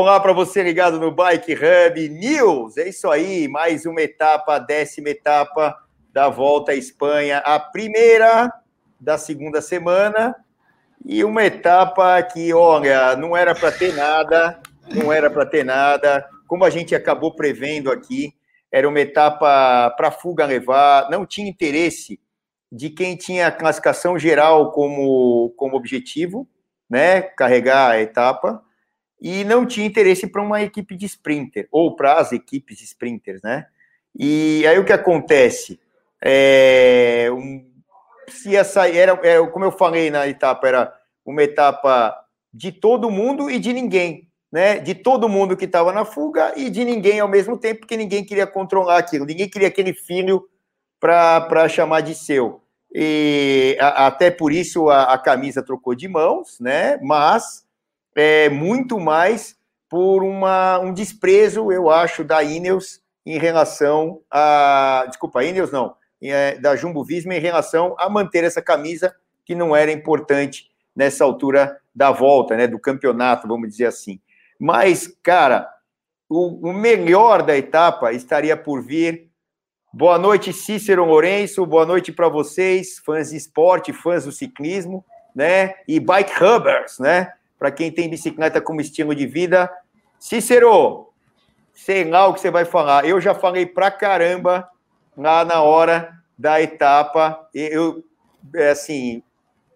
Olá para você ligado no Bike Hub News. É isso aí, mais uma etapa, a décima etapa da volta à Espanha, a primeira da segunda semana. E uma etapa que, olha, não era para ter nada, não era para ter nada. Como a gente acabou prevendo aqui, era uma etapa para fuga levar, não tinha interesse de quem tinha a classificação geral como, como objetivo, né? Carregar a etapa e não tinha interesse para uma equipe de sprinter, ou para as equipes de sprinters, né? E aí o que acontece? É, um, se essa era, era, como eu falei na etapa, era uma etapa de todo mundo e de ninguém, né? De todo mundo que estava na fuga e de ninguém ao mesmo tempo, porque ninguém queria controlar aquilo, ninguém queria aquele filho para chamar de seu. E a, até por isso a, a camisa trocou de mãos, né? Mas é, muito mais por uma, um desprezo, eu acho, da Ineos em relação a. Desculpa, Ineos não, é, da Jumbo Visma em relação a manter essa camisa que não era importante nessa altura da volta, né, do campeonato, vamos dizer assim. Mas, cara, o, o melhor da etapa estaria por vir. Boa noite, Cícero Lourenço. Boa noite para vocês, fãs de esporte, fãs do ciclismo, né? E bike hubbers, né? Para quem tem bicicleta como estilo de vida. Cícero, sei lá o que você vai falar. Eu já falei pra caramba lá na hora da etapa. Eu, é assim,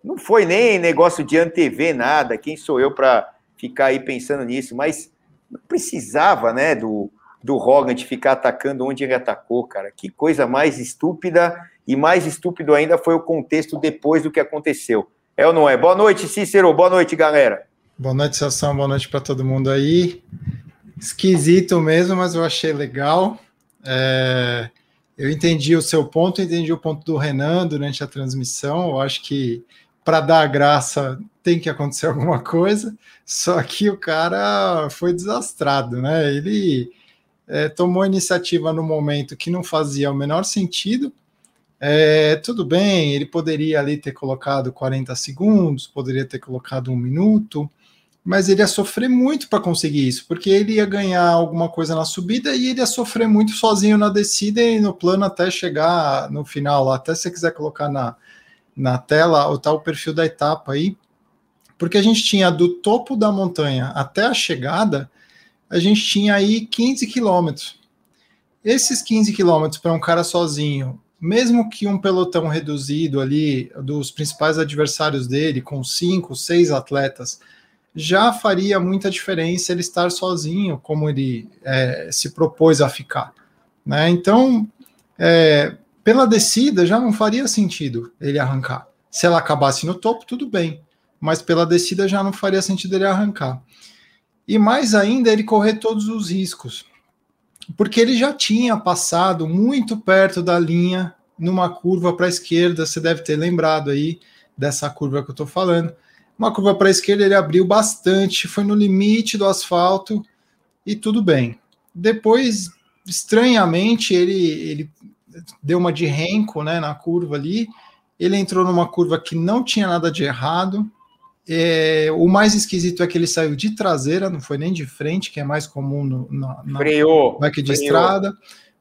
não foi nem negócio de antever nada. Quem sou eu para ficar aí pensando nisso? Mas não precisava, né, do, do Rogan de ficar atacando onde ele atacou, cara. Que coisa mais estúpida. E mais estúpido ainda foi o contexto depois do que aconteceu. É ou não é? Boa noite, Cícero. Boa noite, galera. Boa noite, Sação. Boa noite para todo mundo aí. Esquisito mesmo, mas eu achei legal. É, eu entendi o seu ponto, entendi o ponto do Renan durante a transmissão. Eu acho que para dar graça tem que acontecer alguma coisa. Só que o cara foi desastrado, né? Ele é, tomou iniciativa no momento que não fazia o menor sentido. É, tudo bem, ele poderia ali ter colocado 40 segundos, poderia ter colocado um minuto, mas ele ia sofrer muito para conseguir isso, porque ele ia ganhar alguma coisa na subida e ele ia sofrer muito sozinho na descida e no plano até chegar no final lá. Até se você quiser colocar na, na tela o tal perfil da etapa aí, porque a gente tinha do topo da montanha até a chegada, a gente tinha aí 15 quilômetros. Esses 15 quilômetros para um cara sozinho, mesmo que um pelotão reduzido ali dos principais adversários dele, com cinco, seis atletas, já faria muita diferença ele estar sozinho, como ele é, se propôs a ficar. Né? Então, é, pela descida já não faria sentido ele arrancar. Se ela acabasse no topo, tudo bem, mas pela descida já não faria sentido ele arrancar. E mais ainda, ele correr todos os riscos, porque ele já tinha passado muito perto da linha numa curva para a esquerda. Você deve ter lembrado aí dessa curva que eu estou falando uma curva para a esquerda, ele abriu bastante, foi no limite do asfalto e tudo bem. Depois, estranhamente, ele, ele deu uma de renco né, na curva ali. Ele entrou numa curva que não tinha nada de errado. É, o mais esquisito é que ele saiu de traseira, não foi nem de frente, que é mais comum no, na, na freou, bike de freou. estrada.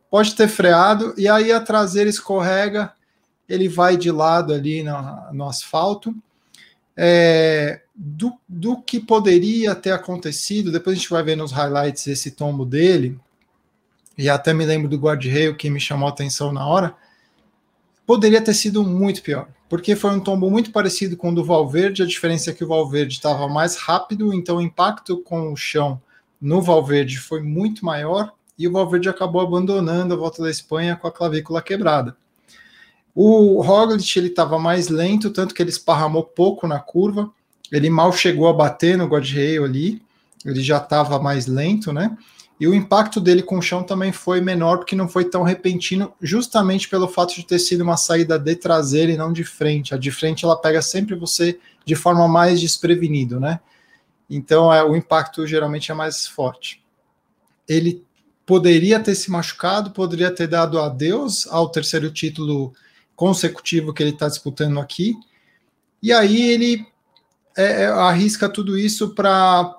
Pode ter freado, e aí a traseira escorrega, ele vai de lado ali no, no asfalto é, do, do que poderia ter acontecido. Depois a gente vai ver nos highlights esse tombo dele, e até me lembro do guarda-reio que me chamou a atenção na hora. Poderia ter sido muito pior, porque foi um tombo muito parecido com o do Valverde. A diferença é que o Valverde estava mais rápido, então o impacto com o chão no Valverde foi muito maior e o Valverde acabou abandonando a volta da Espanha com a clavícula quebrada. O Roglic ele estava mais lento, tanto que ele esparramou pouco na curva. Ele mal chegou a bater no guardrail ali. Ele já estava mais lento, né? E o impacto dele com o chão também foi menor, porque não foi tão repentino, justamente pelo fato de ter sido uma saída de traseira e não de frente. A de frente ela pega sempre você de forma mais desprevenido, né? Então é, o impacto geralmente é mais forte. Ele poderia ter se machucado, poderia ter dado adeus ao terceiro título consecutivo que ele está disputando aqui. E aí ele é, é, arrisca tudo isso para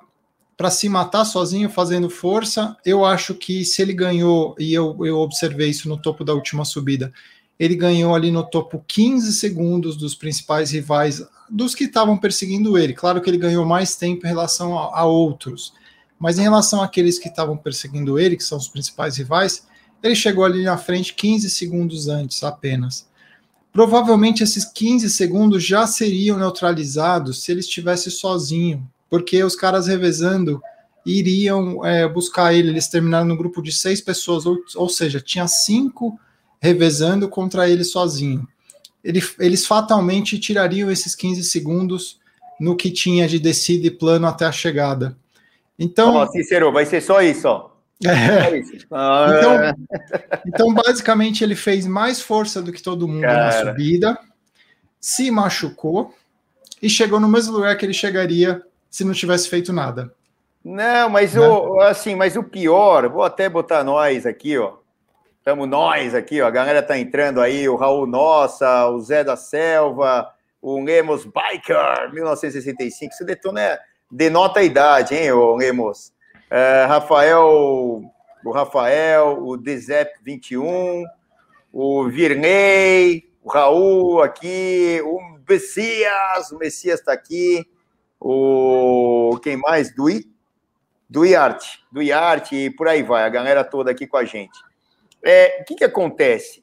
para se matar sozinho fazendo força. Eu acho que se ele ganhou, e eu, eu observei isso no topo da última subida, ele ganhou ali no topo 15 segundos dos principais rivais, dos que estavam perseguindo ele. Claro que ele ganhou mais tempo em relação a, a outros, mas em relação àqueles que estavam perseguindo ele, que são os principais rivais, ele chegou ali na frente 15 segundos antes apenas. Provavelmente esses 15 segundos já seriam neutralizados se ele estivesse sozinho, porque os caras revezando iriam é, buscar ele. Eles terminaram no grupo de seis pessoas, ou, ou seja, tinha cinco revezando contra ele sozinho. Ele, eles fatalmente tirariam esses 15 segundos no que tinha de descida e plano até a chegada. Então. Ó, Cícero, vai ser só isso. É. Então, então, basicamente, ele fez mais força do que todo mundo Cara. na subida, se machucou e chegou no mesmo lugar que ele chegaria se não tivesse feito nada. Não, mas né? o assim, mas o pior, vou até botar nós aqui, ó. Estamos nós aqui, ó. A galera tá entrando aí, o Raul Nossa, o Zé da Selva, o Lemos Biker, 1965. Isso detona, denota a idade, hein, o Lemos? É, Rafael, o Rafael, o Dezep 21, o Virney, o Raul aqui, o Messias, o Messias está aqui o quem mais? Do, I, do IARTE, do IARTE e por aí vai, a galera toda aqui com a gente. É, o que, que acontece?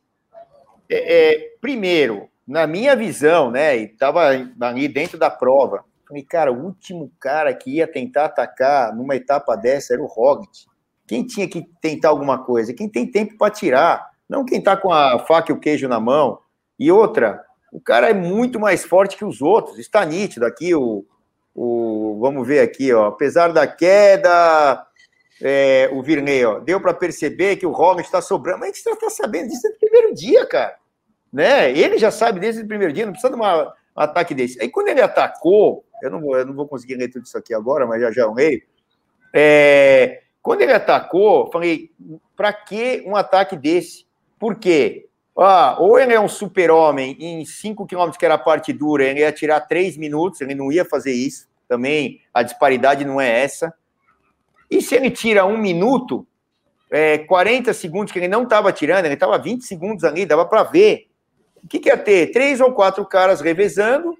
É, é, primeiro, na minha visão, né, e estava ali dentro da prova, falei, cara, o último cara que ia tentar atacar numa etapa dessa era o Roglic. Quem tinha que tentar alguma coisa? Quem tem tempo para tirar, não quem está com a faca e o queijo na mão. E outra, o cara é muito mais forte que os outros, está nítido aqui o, o, vamos ver aqui, ó, apesar da queda, é, o Virney, ó, deu para perceber que o Roglic está sobrando, mas a gente está tá sabendo disso desde o primeiro dia, cara. Né? Ele já sabe desde o primeiro dia, não precisa de uma, um ataque desse. Aí quando ele atacou, eu não vou, eu não vou conseguir ler tudo isso aqui agora, mas já já eu leio. É, quando ele atacou, falei, para que um ataque desse? Por quê? Ah, ou ele é um super-homem em 5 km, que era a parte dura, ele ia tirar 3 minutos, ele não ia fazer isso. Também a disparidade não é essa. E se ele tira um minuto, é, 40 segundos, que ele não estava tirando, ele estava 20 segundos ali, dava para ver. O que, que ia ter? Três ou quatro caras revezando,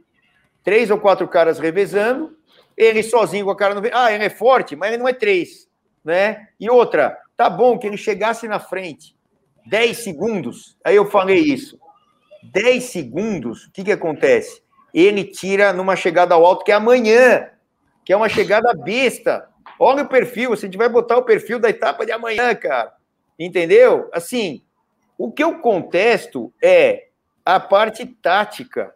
três ou quatro caras revezando, ele sozinho com a cara no. Ah, ele é forte, mas ele não é três. Né? E outra, tá bom que ele chegasse na frente 10 segundos, aí eu falei isso. 10 segundos, o que, que acontece? Ele tira numa chegada ao alto que é amanhã, que é uma chegada besta. Olha o perfil, a gente vai botar o perfil da etapa de amanhã, cara. Entendeu? Assim, o que eu contesto é a parte tática.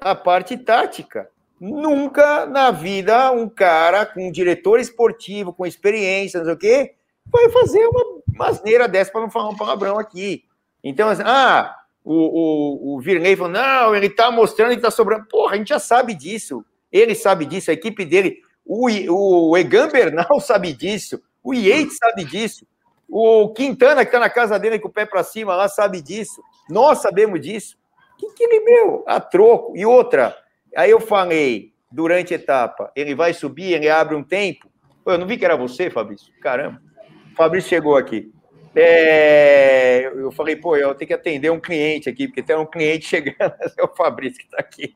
A parte tática. Nunca na vida um cara com um diretor esportivo, com experiência, não sei o quê, vai fazer uma masneira dessa para não falar um palavrão aqui. Então, assim, ah, o, o, o Virney falou, não, ele está mostrando que está sobrando. Porra, a gente já sabe disso. Ele sabe disso, a equipe dele. O, o Egan Bernal sabe disso. O Yates sabe disso. O Quintana, que está na casa dele com o pé para cima lá, sabe disso. Nós sabemos disso. O que, que ele, meu, a troco. E outra, aí eu falei, durante a etapa, ele vai subir, ele abre um tempo. Pô, eu não vi que era você, Fabrício. Caramba. Fabrício chegou aqui. É, eu falei, pô, eu tenho que atender um cliente aqui, porque tem um cliente chegando, é o Fabrício que está aqui.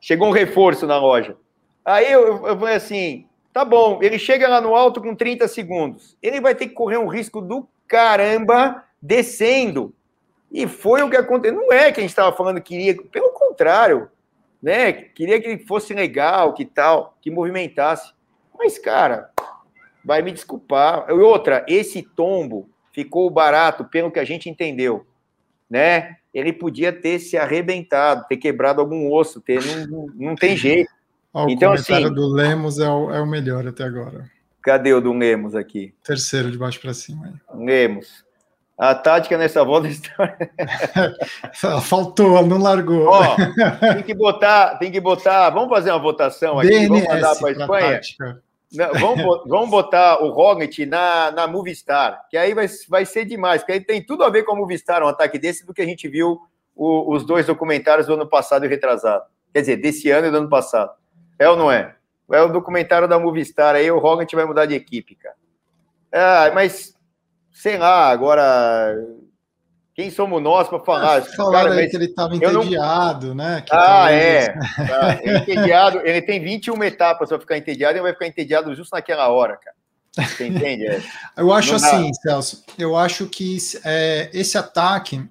Chegou um reforço na loja. Aí eu, eu falei assim: tá bom, ele chega lá no alto com 30 segundos. Ele vai ter que correr um risco do caramba descendo. E foi o que aconteceu. Não é que a gente estava falando que queria, pelo contrário, né? Queria que fosse legal, que tal, que movimentasse. Mas, cara, vai me desculpar. E outra, esse tombo ficou barato, pelo que a gente entendeu, né? Ele podia ter se arrebentado, ter quebrado algum osso, ter, não, não tem jeito. o então, comentário assim, do Lemos é o, é o melhor até agora. Cadê o do Lemos aqui? Terceiro, de baixo para cima. Lemos. A tática nessa volta está. Faltou, não largou. Ó, tem que botar, tem que botar. Vamos fazer uma votação aqui. DNS vamos mandar para a Espanha. Não, vamos, vamos botar o Roglic na, na Movistar, que aí vai, vai ser demais, porque aí tem tudo a ver com a Movistar, um ataque desse, do que a gente viu o, os dois documentários do ano passado e retrasado. Quer dizer, desse ano e do ano passado. É ou não é? É o documentário da Movistar aí, o Rogan vai mudar de equipe, cara. Ah, mas, sei lá, agora. Quem somos nós para falar? Falaram cara, que ele estava entediado, não... né? Que ah, é. Tá. Ele, entediado, ele tem 21 etapas para ficar entediado e vai ficar entediado justo naquela hora, cara. Você entende? É. Eu acho não assim, dá... Celso. Eu acho que é, esse ataque.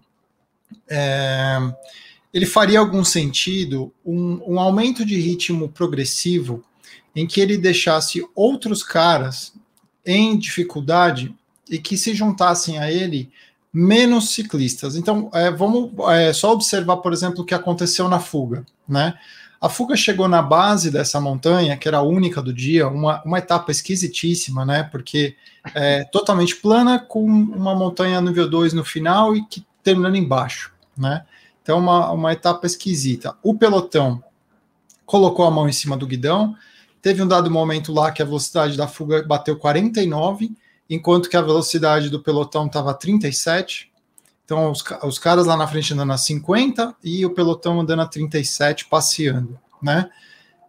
É, ele faria algum sentido um, um aumento de ritmo progressivo em que ele deixasse outros caras em dificuldade e que se juntassem a ele menos ciclistas. Então, é, vamos é, só observar, por exemplo, o que aconteceu na fuga, né? A fuga chegou na base dessa montanha, que era a única do dia, uma, uma etapa esquisitíssima, né? Porque é totalmente plana, com uma montanha nível 2 no final e que terminando embaixo, né? Então, uma, uma etapa esquisita. O pelotão colocou a mão em cima do guidão. Teve um dado momento lá que a velocidade da fuga bateu 49, enquanto que a velocidade do pelotão estava 37. Então, os, os caras lá na frente andando a 50 e o pelotão andando a 37, passeando, né?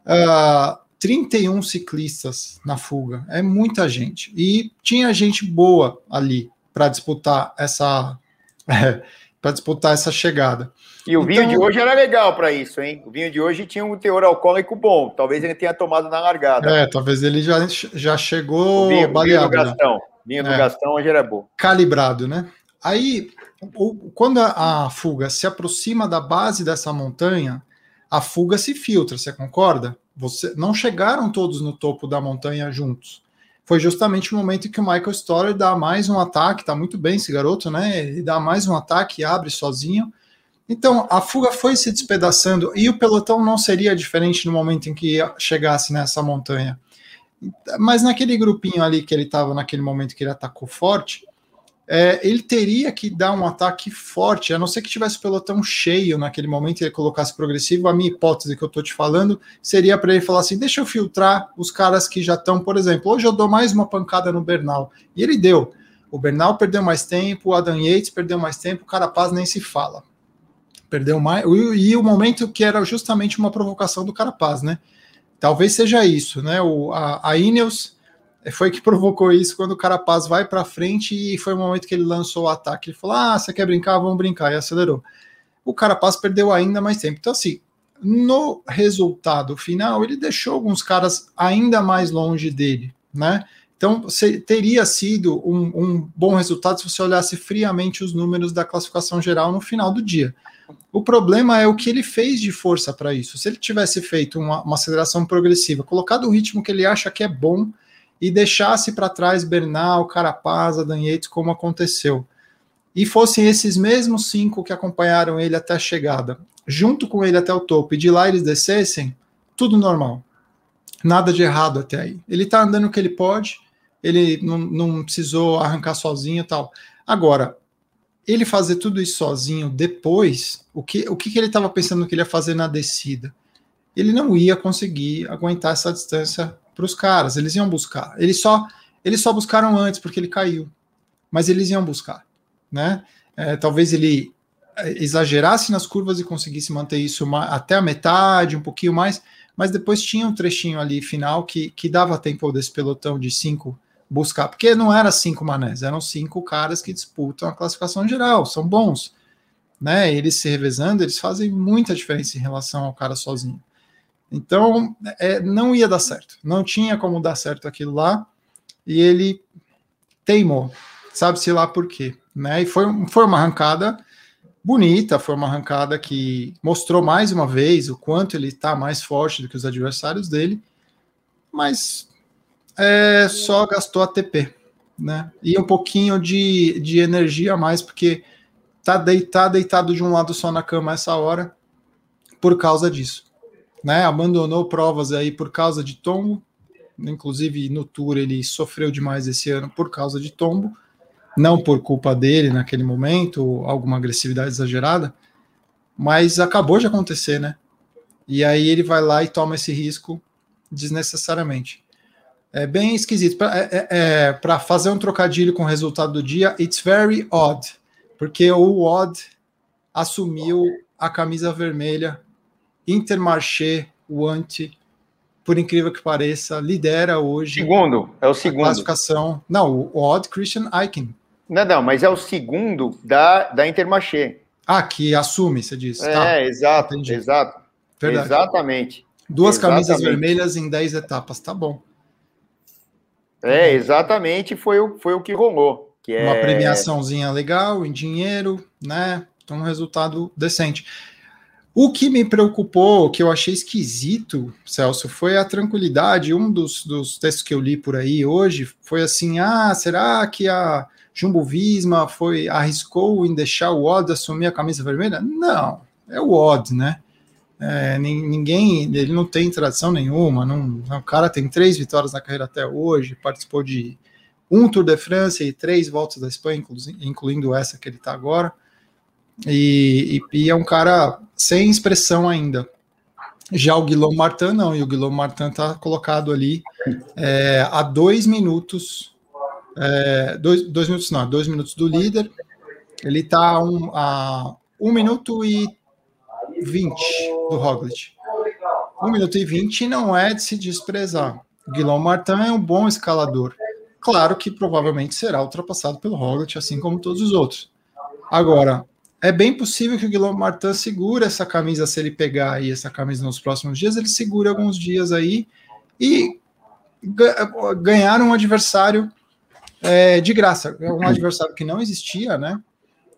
Uh, ah, 31 ciclistas na fuga, é muita gente. E tinha gente boa ali para disputar essa para disputar essa chegada. E o vinho de então- hoje era legal para isso, hein? O vinho de hoje tinha um teor alcoólico bom. Talvez ele tenha tomado na largada. É, talvez ele já, já chegou o vinho, baleado. Vinho do né? Gastão. Vinho do é. Gastão hoje era bom. Calibrado, né? Aí, o, quando a, a fuga se aproxima da base dessa montanha, a fuga se filtra, você concorda? Você, não chegaram todos no topo da montanha juntos foi justamente o momento que o Michael Stoller dá mais um ataque, tá muito bem esse garoto, né? Ele dá mais um ataque, abre sozinho. Então, a fuga foi se despedaçando e o pelotão não seria diferente no momento em que chegasse nessa montanha. Mas naquele grupinho ali que ele estava, naquele momento que ele atacou forte, é, ele teria que dar um ataque forte, a não ser que tivesse o pelotão cheio naquele momento e ele colocasse progressivo. A minha hipótese que eu estou te falando seria para ele falar assim: deixa eu filtrar os caras que já estão, por exemplo, hoje eu dou mais uma pancada no Bernal. E ele deu. O Bernal perdeu mais tempo, o Adam Yates perdeu mais tempo, o Carapaz nem se fala. Perdeu mais. E, o momento que era justamente uma provocação do Carapaz, né? Talvez seja isso, né? O, a, a Ineos foi que provocou isso quando o Carapaz vai para frente e foi o momento que ele lançou o ataque. Ele falou: Ah, você quer brincar? Vamos brincar, e acelerou. O Carapaz perdeu ainda mais tempo. Então, assim, no resultado final, ele deixou alguns caras ainda mais longe dele, né? Então, teria sido um, um, bom resultado se você olhasse friamente os números da classificação geral no final do dia. O problema é o que ele fez de força para isso. Se ele tivesse feito uma, uma aceleração progressiva, colocado o ritmo que ele acha que é bom, e deixasse para trás Bernal, Carapaz, Adam Yates, como aconteceu. E fossem esses mesmos cinco que acompanharam ele até a chegada, junto com ele até o topo, e de lá eles descessem, tudo normal. Nada de errado até aí. Ele está andando o que ele pode, ele não, não precisou arrancar sozinho e tal. Agora, ele fazer tudo isso sozinho depois, o que, o que, que ele estava pensando que ele ia fazer na descida? Ele não ia conseguir aguentar essa distância para os caras. Eles iam buscar. Eles só, eles só buscaram antes porque ele caiu, mas eles iam buscar, né? É, talvez ele é, exagerasse nas curvas e conseguisse manter isso até a metade, um pouquinho mais, mas depois tinha um trechinho ali final que, que dava tempo desse pelotão de cinco buscar, porque não era cinco manés, eram cinco caras que disputam a classificação geral, são bons, né? Eles se revezando, eles fazem muita diferença em relação ao cara sozinho. Então, é, não ia dar certo. Não tinha como dar certo aquilo lá. E ele teimou. Sabe-se lá por quê. Né? E foi, foi uma arrancada bonita, foi uma arrancada que mostrou mais uma vez o quanto ele está mais forte do que os adversários dele. Mas é, só gastou ATP. Né? E um pouquinho de, de energia a mais, porque tá deitado, deitado de um lado só na cama essa hora por causa disso né, abandonou provas aí por causa de tombo, inclusive no Tour ele sofreu demais esse ano por causa de tombo, não por culpa dele naquele momento, alguma agressividade exagerada, mas acabou de acontecer, né? E aí ele vai lá e toma esse risco desnecessariamente. É bem esquisito. Para é, é, é fazer um trocadilho com o resultado do dia, it's very odd, porque o odd assumiu a camisa vermelha Intermarché, o Ante, por incrível que pareça, lidera hoje. Segundo, é o segundo. classificação. Não, o Odd Christian Eichen. Não, não, mas é o segundo da, da Intermarché. Ah, que assume, você disse. É, tá. exato, Entendi. exato. Verdade. Exatamente. Duas exatamente. camisas vermelhas em 10 etapas, tá bom. É, exatamente, foi o, foi o que rolou. Que Uma é... premiaçãozinha legal em dinheiro, né? Então, um resultado decente. O que me preocupou, que eu achei esquisito, Celso, foi a tranquilidade. Um dos, dos textos que eu li por aí hoje foi assim: ah, será que a Jumbo Visma foi arriscou em deixar o Odd assumir a camisa vermelha? Não, é o Odd, né? É, ninguém, ele não tem tradição nenhuma. Não, o cara tem três vitórias na carreira até hoje, participou de um Tour de France e três voltas da Espanha, incluindo essa que ele está agora. E, e, e, é um cara sem expressão ainda. Já o Guilherme Martin não, e o Guilherme Martin está colocado ali é, a dois minutos, é, dois, dois minutos não, dois minutos do líder. Ele está um, a um minuto e vinte do Roglic. Um minuto e vinte não é de se desprezar. O Guilherme Martin é um bom escalador. Claro que provavelmente será ultrapassado pelo Roglic, assim como todos os outros. Agora, é bem possível que o Guilherme Martin segure essa camisa, se ele pegar aí essa camisa nos próximos dias, ele segure alguns dias aí e ganhar um adversário é, de graça. Um adversário que não existia, né?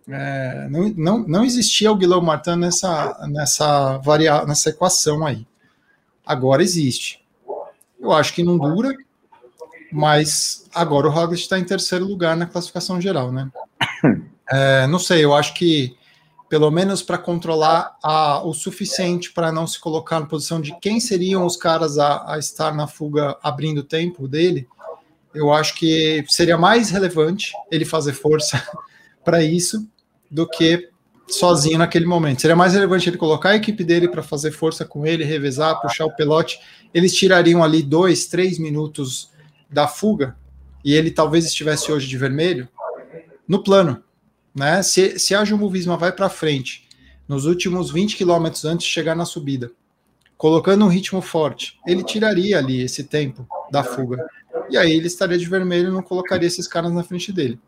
É, não, não, não existia o Guilherme Martin nessa, nessa, varia, nessa equação aí. Agora existe. Eu acho que não dura, mas agora o Roglic está em terceiro lugar na classificação geral, né? É, não sei, eu acho que pelo menos para controlar a, o suficiente para não se colocar na posição de quem seriam os caras a, a estar na fuga abrindo o tempo dele, eu acho que seria mais relevante ele fazer força para isso do que sozinho naquele momento. Seria mais relevante ele colocar a equipe dele para fazer força com ele, revezar, puxar o pelote. Eles tirariam ali dois, três minutos da fuga e ele talvez estivesse hoje de vermelho no plano né? Se, se a Jumbo Visma vai para frente nos últimos 20 quilômetros antes de chegar na subida, colocando um ritmo forte, ele tiraria ali esse tempo da fuga. E aí ele estaria de vermelho e não colocaria esses caras na frente dele.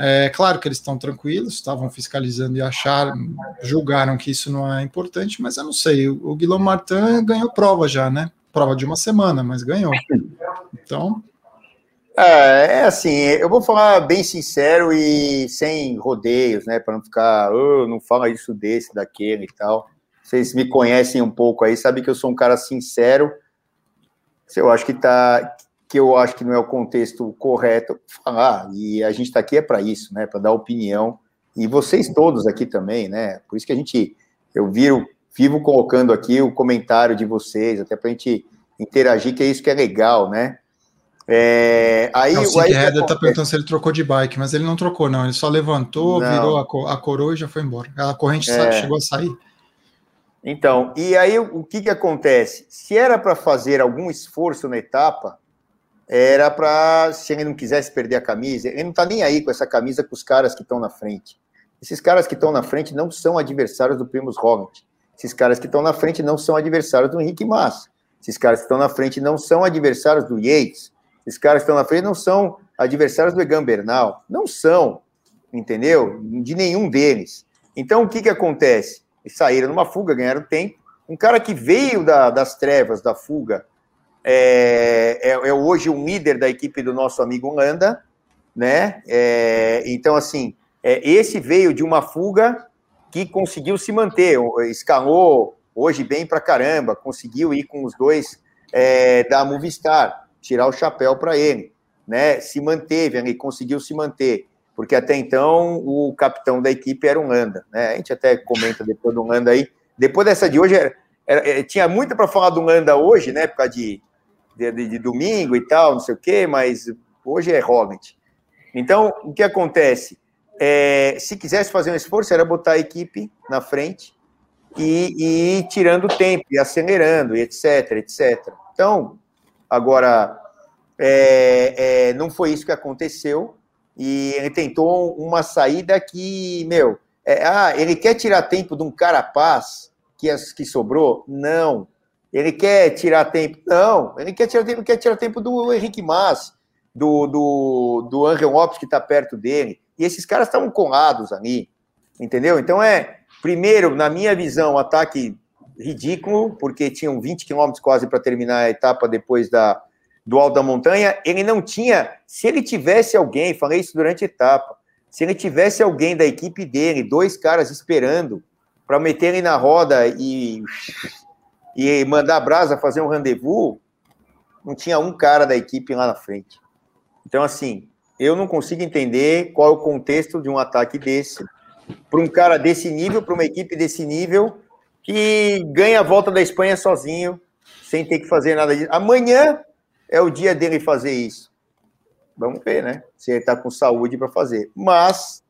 É claro que eles estão tranquilos, estavam fiscalizando e acharam, julgaram que isso não é importante, mas eu não sei. O, o Guilherme Martin ganhou prova já, né? Prova de uma semana, mas ganhou. Então, é, é assim, eu vou falar bem sincero e sem rodeios, né? Para não ficar, oh, não fala isso desse, daquele e tal. Vocês me conhecem um pouco aí, sabem que eu sou um cara sincero. Eu acho que tá, que eu acho que não é o contexto correto falar. E a gente está aqui é para isso, né? Para dar opinião. E vocês todos aqui também, né? Por isso que a gente, eu viro, vivo colocando aqui o comentário de vocês, até para a gente interagir, que é isso que é legal, né? É, aí, o Sid Header está perguntando se ele trocou de bike, mas ele não trocou, não. Ele só levantou, não. virou a, a, coroa e já foi embora. A corrente é. chegou a sair. Então, e aí o que, que acontece? Se era para fazer algum esforço na etapa, era para, se ele não quisesse perder a camisa, ele não está nem aí com essa camisa com os caras que estão na frente. Esses caras que estão na frente não são adversários do Primus Roglic. Esses caras que estão na frente não são adversários do Henrique Massa. Esses caras que estão na frente não são adversários do Yates. Esses caras que estão na frente não são adversários do Egan Bernal. Não são, entendeu? De nenhum deles. Então, o que, que acontece? Eles saíram numa fuga, ganharam tempo. Um cara que veio da, das trevas, da fuga, é, é, é, hoje um líder da equipe do nosso amigo Landa, né? É, então, assim, é, esse veio de uma fuga que conseguiu se manter, escalou hoje bem pra caramba, conseguiu ir com os dois é, da Movistar tirar o chapéu para ele, né? Se manteve ali, conseguiu se manter, porque até então o capitão da equipe era um Landa, né? A gente até comenta depois do Landa aí. Depois dessa de hoje, era, era, tinha muito para falar do Landa hoje, né? Por causa de, de, de, domingo e tal, não sei o quê, mas hoje é Roglic. Então, o que acontece? É, se quisesse fazer um esforço, era botar a equipe na frente e, e ir tirando tempo, e acelerando, e etc, etc. Então, Agora, é, é, não foi isso que aconteceu e ele tentou uma saída que, meu, é, ah, ele quer tirar tempo de um carapaz que, que sobrou? Não, Ele quer tirar tempo. Não, ele quer tirar tempo, quer tirar tempo do Henrique Mas, do, do, do Angel Lopes, que está perto dele. E esses caras estavam colados ali. Entendeu? Então é, primeiro, na minha visão, ataque ridículo, porque tinham 20 quilômetros quase para terminar a etapa depois da, do alto da montanha. Ele não tinha, se ele tivesse alguém, falei isso durante a etapa, se ele tivesse alguém da equipe dele, dois caras esperando para meter ele na roda e, e mandar a brasa fazer um rendezvous, não tinha um cara da equipe lá na frente. Então, assim, eu não consigo entender qual é o contexto de um ataque desse para um cara desse nível, para uma equipe desse nível, que ganha a volta da Espanha sozinho, sem ter que fazer nada disso. Amanhã é o dia dele fazer isso. Vamos ver, né? Se ele está com saúde para fazer. Mas,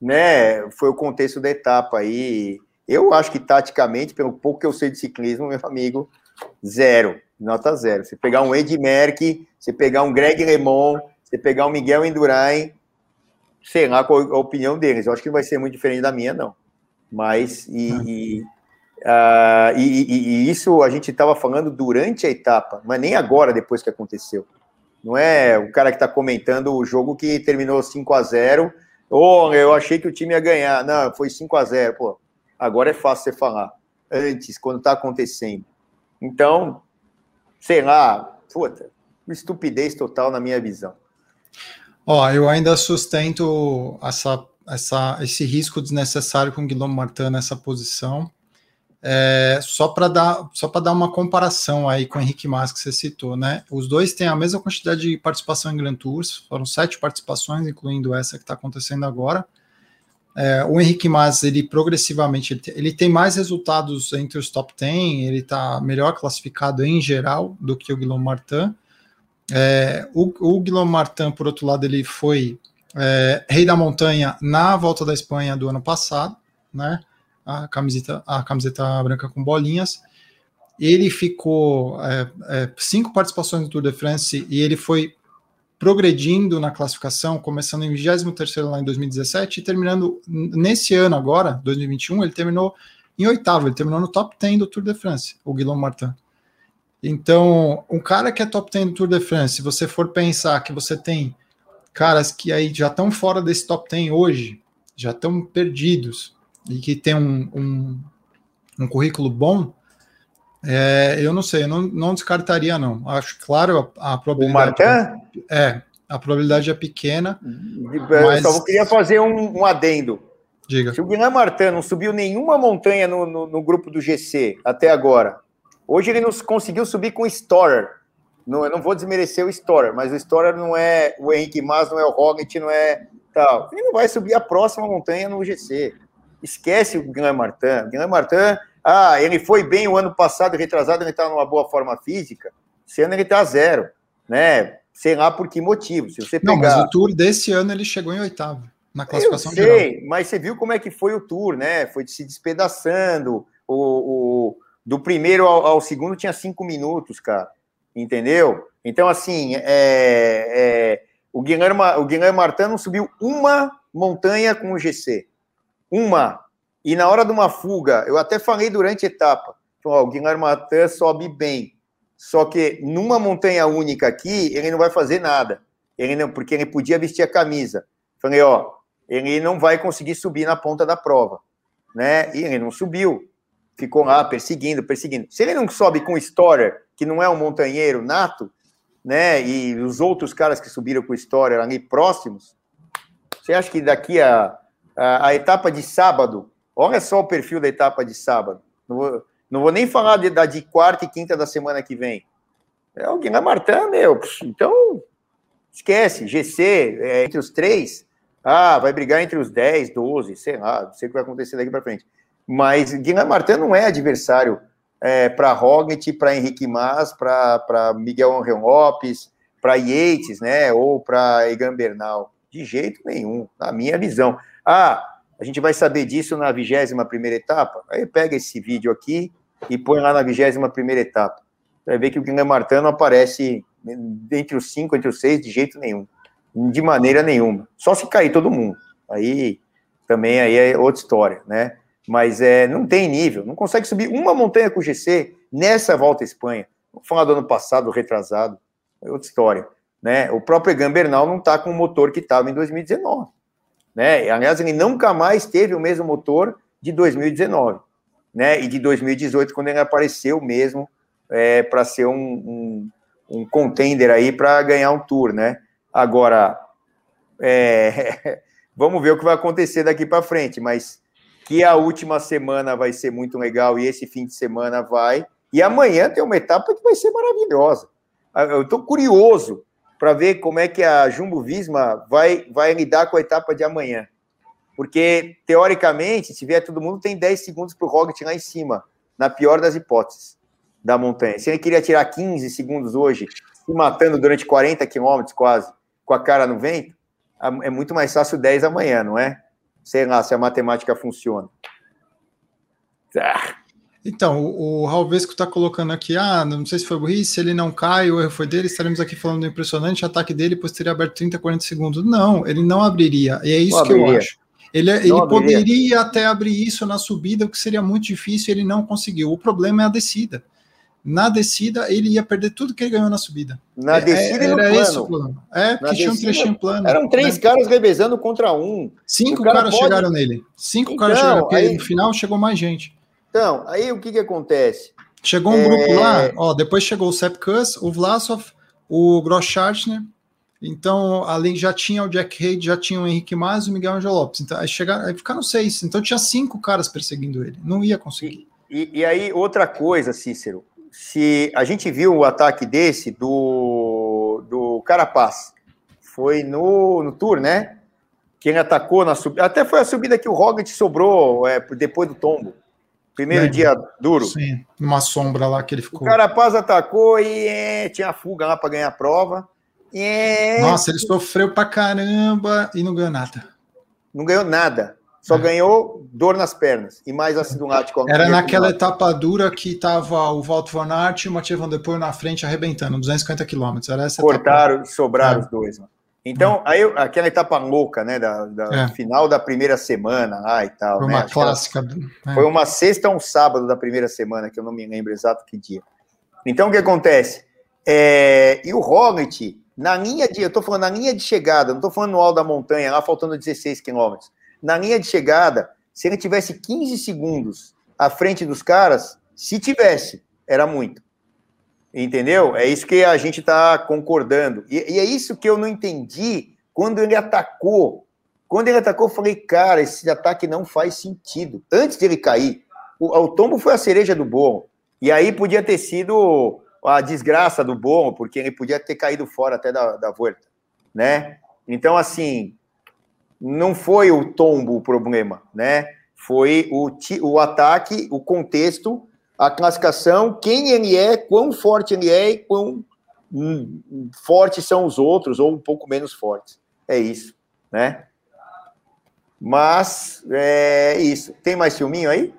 né, foi o contexto da etapa aí. Eu acho que, taticamente, pelo pouco que eu sei de ciclismo, meu amigo, zero. Nota zero. Se pegar um Ed Merck, se pegar um Greg LeMond, se pegar um Miguel Indurain, sei lá qual a opinião deles. Eu acho que não vai ser muito diferente da minha, não. Mas, e, uhum. e, uh, e, e isso a gente estava falando durante a etapa, mas nem agora, depois que aconteceu. Não é o cara que está comentando o jogo que terminou 5 a 0 ou oh, eu achei que o time ia ganhar. Não, foi 5 a 0 Pô, agora é fácil você falar. Antes, quando está acontecendo. Então, sei lá, puta, estupidez total na minha visão. Ó, eu ainda sustento essa, essa, esse risco desnecessário com o Guilherme Martin nessa posição. É, só para dar só para dar uma comparação aí com o Henrique Mas que você citou, né? Os dois têm a mesma quantidade de participação em Grand Tours, foram sete participações, incluindo essa que está acontecendo agora. É, o Henrique Mas ele progressivamente ele, ele, tem mais resultados entre os top 10, ele está melhor classificado em geral do que o Guilherme Martin. É, o, o Guilherme Martin, por outro lado, ele foi é, rei da montanha na volta da Espanha do ano passado, né? A camiseta, a camiseta branca com bolinhas. Ele ficou é, é cinco participações no Tour de France e ele foi progredindo na classificação, começando em 23 lá em 2017 e terminando nesse ano agora, 2021, ele terminou em oitavo, ele terminou no top 10 do Tour de France, o Guilherme Martin. Então, um cara que é top 10 do Tour de France, se você for pensar que você tem caras que aí já estão fora desse top 10 hoje, já estão perdidos, e que tem um, um, um currículo bom, é, eu não sei, eu não, não descartaria, não. Acho claro a, a probabilidade. O Martin? É, a probabilidade é pequena. Eu mas... só queria fazer um, um adendo. Diga. Se o Guilherme Martin não subiu nenhuma montanha no, no, no grupo do GC até agora, Hoje ele não conseguiu subir com o Storer. Não, eu não vou desmerecer o Storer, mas o Storer não é o Henrique Mas, não é o Roglic, não é tal. Ele não vai subir a próxima montanha no GC. Esquece o Guilherme Martin. O Guilherme Martin, ah, ele foi bem o ano passado, retrasado, ele está numa boa forma física. Esse ano ele está zero, né? Sei lá por que motivo. Se você pegar... Não, mas o Tour desse ano ele chegou em oitavo na classificação eu sei, geral. Mas você viu como é que foi o Tour, né? Foi se despedaçando. O, o, do primeiro ao, ao, segundo tinha cinco minutos, cara. Entendeu? Então, assim, é, é, o, Guilherme, o Guilherme Martin não subiu uma montanha com o GC. Uma. E na hora de uma fuga, eu até falei durante a etapa, ó, o Guilherme Martin sobe bem. Só que numa montanha única aqui, ele não vai fazer nada. Ele não, porque ele podia vestir a camisa. Falei, ó, ele não vai conseguir subir na ponta da prova. Né? E ele não subiu ficou lá perseguindo, perseguindo. Se ele não sobe com o Storer, que não é um montanheiro nato, né, e os outros caras que subiram com Storer ali próximos, você acha que daqui a, a, a, etapa de sábado, olha só o perfil da etapa de sábado, não vou, não vou nem falar de, da de quarta e quinta da semana que vem. É o Guilherme Martin, meu, então esquece, GC, é, entre os três, ah, vai brigar entre os 10, 12, sei lá, não sei o que vai acontecer daqui para frente. Mas Guilherme Martin não é adversário é, para Roglic, para Henrique Mas, para Miguel Angel Lopes, para Yates, né? Ou para Egan Bernal. De jeito nenhum, na minha visão. Ah, a gente vai saber disso na 21 primeira etapa? Aí pega esse vídeo aqui e põe lá na 21 primeira etapa. Vai ver que o Guilherme Martin não aparece entre os cinco, entre os seis, de jeito nenhum. De maneira nenhuma. Só se cair todo mundo. Aí também aí é outra história, né? Mas é, não tem nível, não consegue subir uma montanha com o GC nessa volta à Espanha. Vamos falar do ano passado, retrasado, é outra história. Né? O próprio Egan Bernal não está com o motor que estava em 2019. Né? Aliás, ele nunca mais teve o mesmo motor de 2019. Né? E de 2018, quando ele apareceu mesmo é, para ser um, um, um contender aí para ganhar um tour. Né? Agora, é, vamos ver o que vai acontecer daqui para frente, mas que a última semana vai ser muito legal e esse fim de semana vai. E amanhã tem uma etapa que vai ser maravilhosa. Ah, eu estou curioso para ver como é que a Jumbo Visma vai, vai lidar com a etapa de amanhã. Porque, teoricamente, se vier todo mundo, tem 10 segundos para o Roglic lá em cima, na pior das hipóteses, da montanha. Se ele queria tirar 15 segundos hoje, se matando durante 40 quilômetros quase, com a cara no vento, é muito mais fácil 10 amanhã, não é? Sei lá se a matemática funciona. Ah. Então, o, Raul Vesco está colocando aqui, ah, não sei se foi burrice, se ele não cai, o erro foi dele, estaremos aqui falando do impressionante ataque dele, pois teria aberto 30, 40 segundos. Não, ele não abriria, e é isso que eu acho. Ele, ele poderia até abrir isso na subida, o que seria muito difícil, ele não conseguiu. O problema é a descida na descida ele ia perder tudo que ele ganhou na subida. Na é, descida é, era plano. esse o plano. É, porque tinha um trechinho plano. Eram três né? caras revezando contra um. Cinco cara caras pode... chegaram nele. Cinco então, caras chegaram aí... no final chegou mais gente. Então, aí o que que acontece? Chegou um é... grupo lá, ó, depois chegou o Sepp Kuss, o Vlasov, o Grosschartner, então, ali já tinha o Jack Reid, já tinha o Henrique Mas e o Miguel Angel Lopes. Então, aí, chegaram, aí ficaram seis. Então, tinha cinco caras perseguindo ele. Não ia conseguir. E, e, e aí, outra coisa, Cícero se a gente viu o ataque desse do, do Carapaz, foi no, no Tour, né? Quem atacou na subida, até foi a subida que o Roglic sobrou é, depois do tombo. Primeiro é, dia duro. Sim, numa sombra lá que ele ficou. O Carapaz atacou e é, tinha fuga lá para ganhar a prova. É... Nossa, ele sofreu pra caramba e não ganhou nada. Não ganhou nada. Só é. ganhou dor nas pernas e mais ácido lático. Era naquela etapa dura que tava o Walt Van Aert e o Mathieu Van Der Poel na frente arrebentando, 250 quilômetros. Era essa Cortaram e sobraram é. os dois. Mano. Então, é. aí aquela etapa louca, né, da, da é. final da primeira semana lá e tal. Foi né? uma Acho clássica. É. Foi uma sexta ou um sábado da primeira semana, que eu não me lembro exato que dia. Então, o que acontece? É, e o Roglic, na linha de, eu tô falando na linha de chegada, não tô falando no alto da montanha, lá faltando 16 quilômetros na linha de chegada, se ele tivesse 15 segundos à frente dos caras, se tivesse, era muito. Entendeu? É isso que a gente está concordando. E, e, é isso que eu não entendi quando ele atacou. Quando ele atacou, eu falei, cara, esse ataque não faz sentido. Antes de ele cair, o, o tombo foi a cereja do bolo. E aí podia ter sido a desgraça do bom, porque ele podia ter caído fora até da, da volta, né? Então, assim, não foi o tombo o problema, né? Foi o, o ataque, o contexto, a classificação, quem ele é, quão forte ele é e quão hum, fortes são os outros, ou um pouco menos fortes. É isso, né? Mas é isso. Tem mais filminho aí?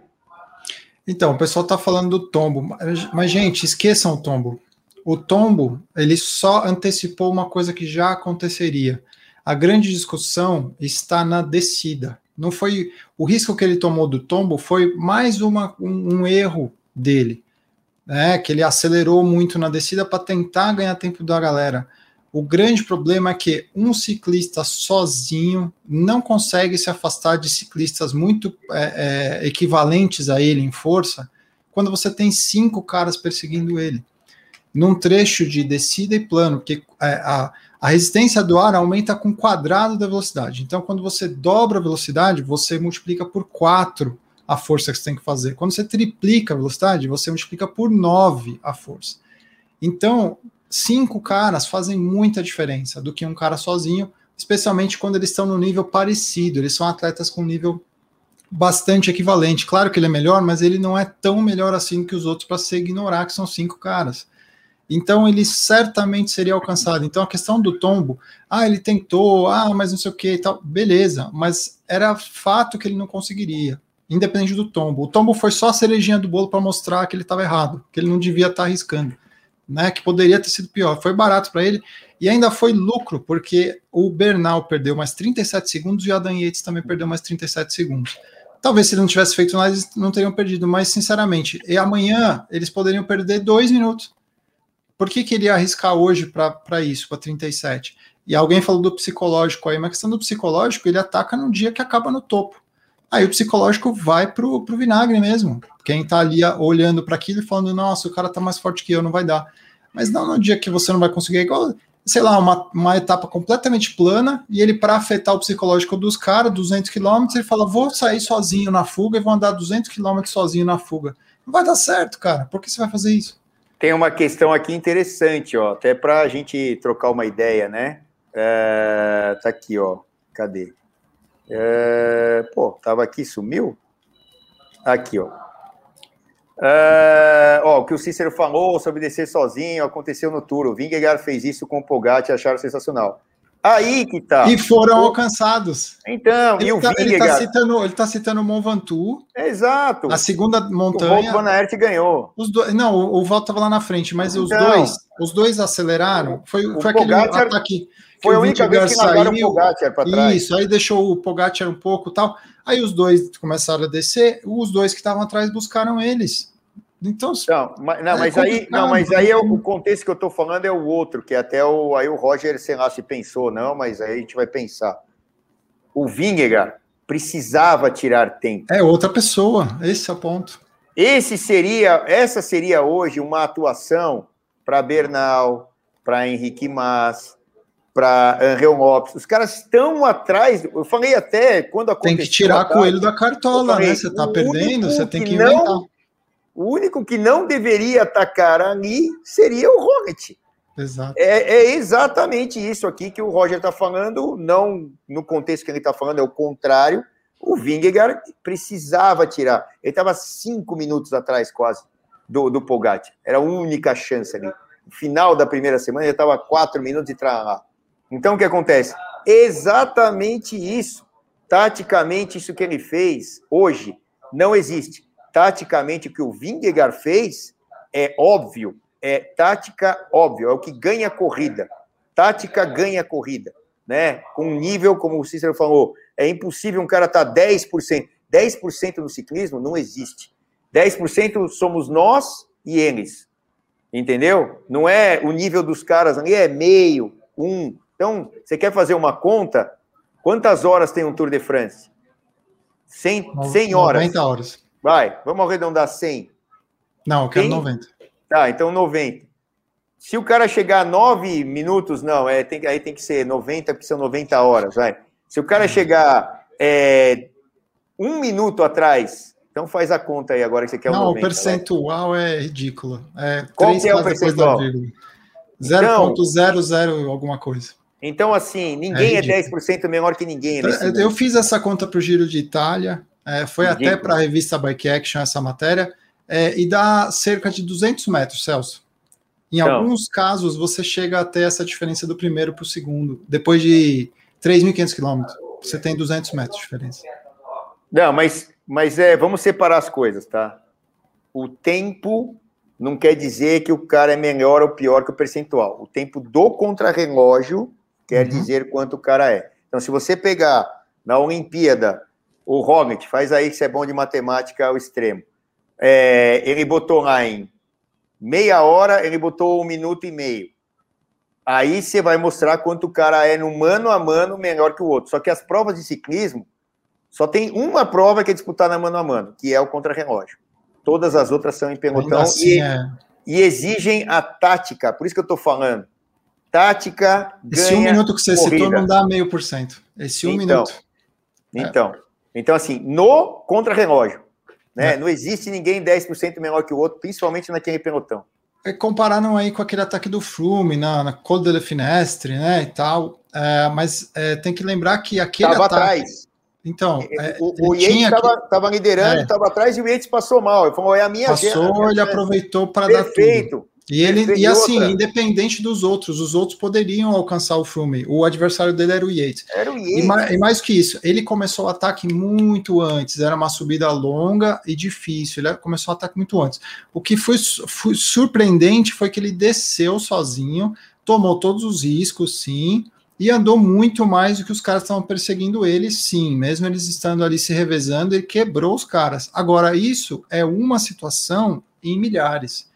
Então, o pessoal está falando do tombo, mas, gente, esqueçam o tombo. O tombo, ele só antecipou uma coisa que já aconteceria. A grande discussão está na descida. Não foi o risco que ele tomou do tombo foi mais uma, um, um erro dele, né? Que ele acelerou muito na descida para tentar ganhar tempo da galera. O grande problema é que um ciclista sozinho não consegue se afastar de ciclistas muito é, é, equivalentes a ele em força quando você tem cinco caras perseguindo ele. Num trecho de descida e plano, porque é, a, a resistência do ar aumenta com o quadrado da velocidade. Então, quando você dobra a velocidade, você multiplica por 4 a força que você tem que fazer. Quando você triplica a velocidade, você multiplica por 9 a força. Então, cinco caras fazem muita diferença do que um cara sozinho, especialmente quando eles estão no nível parecido. Eles são atletas com nível bastante equivalente. Claro que ele é melhor, mas ele não é tão melhor assim que os outros para se ignorar que são cinco caras. Então ele certamente seria alcançado. Então a questão do tombo, ah, ele tentou, ah, mas não sei o que e tal, beleza, mas era fato que ele não conseguiria, independente do tombo. O tombo foi só a cerejinha do bolo para mostrar que ele estava errado, que ele não devia estar tá arriscando, né? Que poderia ter sido pior. Foi barato para ele e ainda foi lucro, porque o Bernal perdeu mais 37 segundos e o Adam Yates também perdeu mais 37 segundos. Talvez se ele não tivesse feito nada, eles não teriam perdido, mas sinceramente, e amanhã eles poderiam perder dois minutos. Por que, que ele ia arriscar hoje para isso, para 37? E alguém falou do psicológico aí, uma questão do psicológico, ele ataca no dia que acaba no topo. Aí o psicológico vai pro, pro vinagre mesmo. Quem tá ali olhando para aquilo e falando, nossa, o cara tá mais forte que eu, não vai dar. Mas não no dia que você não vai conseguir, igual sei lá, uma, uma etapa completamente plana, e ele, para afetar o psicológico dos caras, 200 km, ele fala: vou sair sozinho na fuga e vou andar 200 km sozinho na fuga. Não vai dar certo, cara. Por que você vai fazer isso? Tem uma questão aqui interessante, ó, até para a gente trocar uma ideia, né? É, tá aqui, ó. Cadê? É, pô, tava aqui, sumiu? Aqui, ó. Uh, ó, o que o Cícero falou sobre descer sozinho aconteceu no Tour. O Vingegaard fez isso com o Pogacar e acharam sensacional. Aí que tá. E foram o... alcançados. Então, ele e o tá, Vingegaard... Ele tá citando, ele tá citando o Mont Ventoux. Exato. A segunda montanha. O Volta Van ganhou. Os dois, não, o, o Volta tava lá na frente, mas então, os dois, os dois aceleraram. Foi, o foi Pogacar, aquele ataque. Foi a única vez que largaram o Pogacar para trás. Isso, aí deixou o Pogacar um pouco tal. Aí os dois começaram a descer, os dois que estavam atrás buscaram eles. Então, não, mas, não, é mas aí, não, mas aí é o, o contexto que eu estou falando é o outro, que até o, aí o Roger, sei lá, se pensou, não, mas aí a gente vai pensar. O Vingegaard precisava tirar tempo. É outra pessoa, esse é o ponto. Esse seria, essa seria hoje uma atuação para Bernal, para Henrique Mas, para Angel Lopes. Os caras estão atrás. Eu falei até quando aconteceu. Tem que tirar coelho da cartola, falei, né? Você está perdendo, você tem que inventar. Não, o único que não deveria atacar ali seria o Rocket. Exato. É, é, exatamente isso aqui que o Roger está falando, não no contexto que ele está falando, é o contrário. O Vingegaard precisava tirar. Ele estava cinco minutos atrás, quase, do, do Pogatti. Era a única chance ali. No final da primeira semana, ele estava quatro minutos de lá. Então, o que acontece? Exatamente isso. Taticamente, isso que ele fez hoje não existe taticamente o que o Vingegaard fez é óbvio, é tática óbvio, é o que ganha corrida. Tática ganha corrida, né? Com um nível, como o Cícero falou, é impossível um cara estar tá 10%. 10% no ciclismo não existe. 10% somos nós e eles. Entendeu? Não é o nível dos caras ali, é meio, um. Então, você quer fazer uma conta? Quantas horas tem um Tour de France? 100, 100 horas. 90 horas. Vai, vamos arredondar 100. Não, eu quero 100? 90. Tá, então 90. Se o cara chegar a 9 minutos, não, é, tem, aí tem que ser 90, porque são 90 horas, vai. Se o cara uhum. chegar é, um minuto atrás, então faz a conta aí agora que você quer não, o 90. Não, o percentual vai. é ridículo. É Qual que é o percentual? 0,00 então, alguma coisa. Então, assim, ninguém é, é 10% menor que ninguém. Eu fiz essa conta para o Giro de Itália, é, foi até para a revista Bike Action essa matéria, é, e dá cerca de 200 metros, Celso. Em então, alguns casos, você chega até essa diferença do primeiro para o segundo. Depois de 3.500 quilômetros, você tem 200 metros de diferença. Não, mas, mas é, vamos separar as coisas, tá? O tempo não quer dizer que o cara é melhor ou pior que o percentual. O tempo do contrarrelógio quer uhum. dizer quanto o cara é. Então, se você pegar na Olimpíada o Roget, faz aí que você é bom de matemática ao extremo. É, ele botou lá em meia hora, ele botou um minuto e meio. Aí você vai mostrar quanto o cara é no mano a mano melhor que o outro. Só que as provas de ciclismo só tem uma prova que é disputada mano a mano, que é o contrarrelógio. Todas as outras são em pelotão assim, e, é. e, exigem a tática. Por isso que eu estou falando. Tática Esse um minuto que você corrida. citou não dá meio por cento. Esse um então, minuto. Então, é. Então, assim, no contra-relógio, né? É. Não existe ninguém 10% menor que o outro, principalmente naquele pelotão. É, compararam aí com aquele ataque do Flume na, na Col de Finestre, né, e tal. É, mas é, tem que lembrar que aquele tava ataque... atrás. Então, é, o, o Yates estava que... liderando, estava é. atrás e o Yates passou mal. Ele falou, é a minha Passou, ele aproveitou para dar tudo. Perfeito. E ele e assim, outra. independente dos outros, os outros poderiam alcançar o Froome. O adversário dele era o Yates. Era o Yates. E mais, e mais que isso, ele começou o ataque muito antes. Era uma subida longa e difícil. Ele começou o ataque muito antes. O que foi, foi surpreendente foi que ele desceu sozinho, tomou todos os riscos, sim. e andou muito mais do que os caras estavam perseguindo ele, sim, mesmo eles estando ali se revezando, ele quebrou os caras. Agora, isso é uma situação em milhares.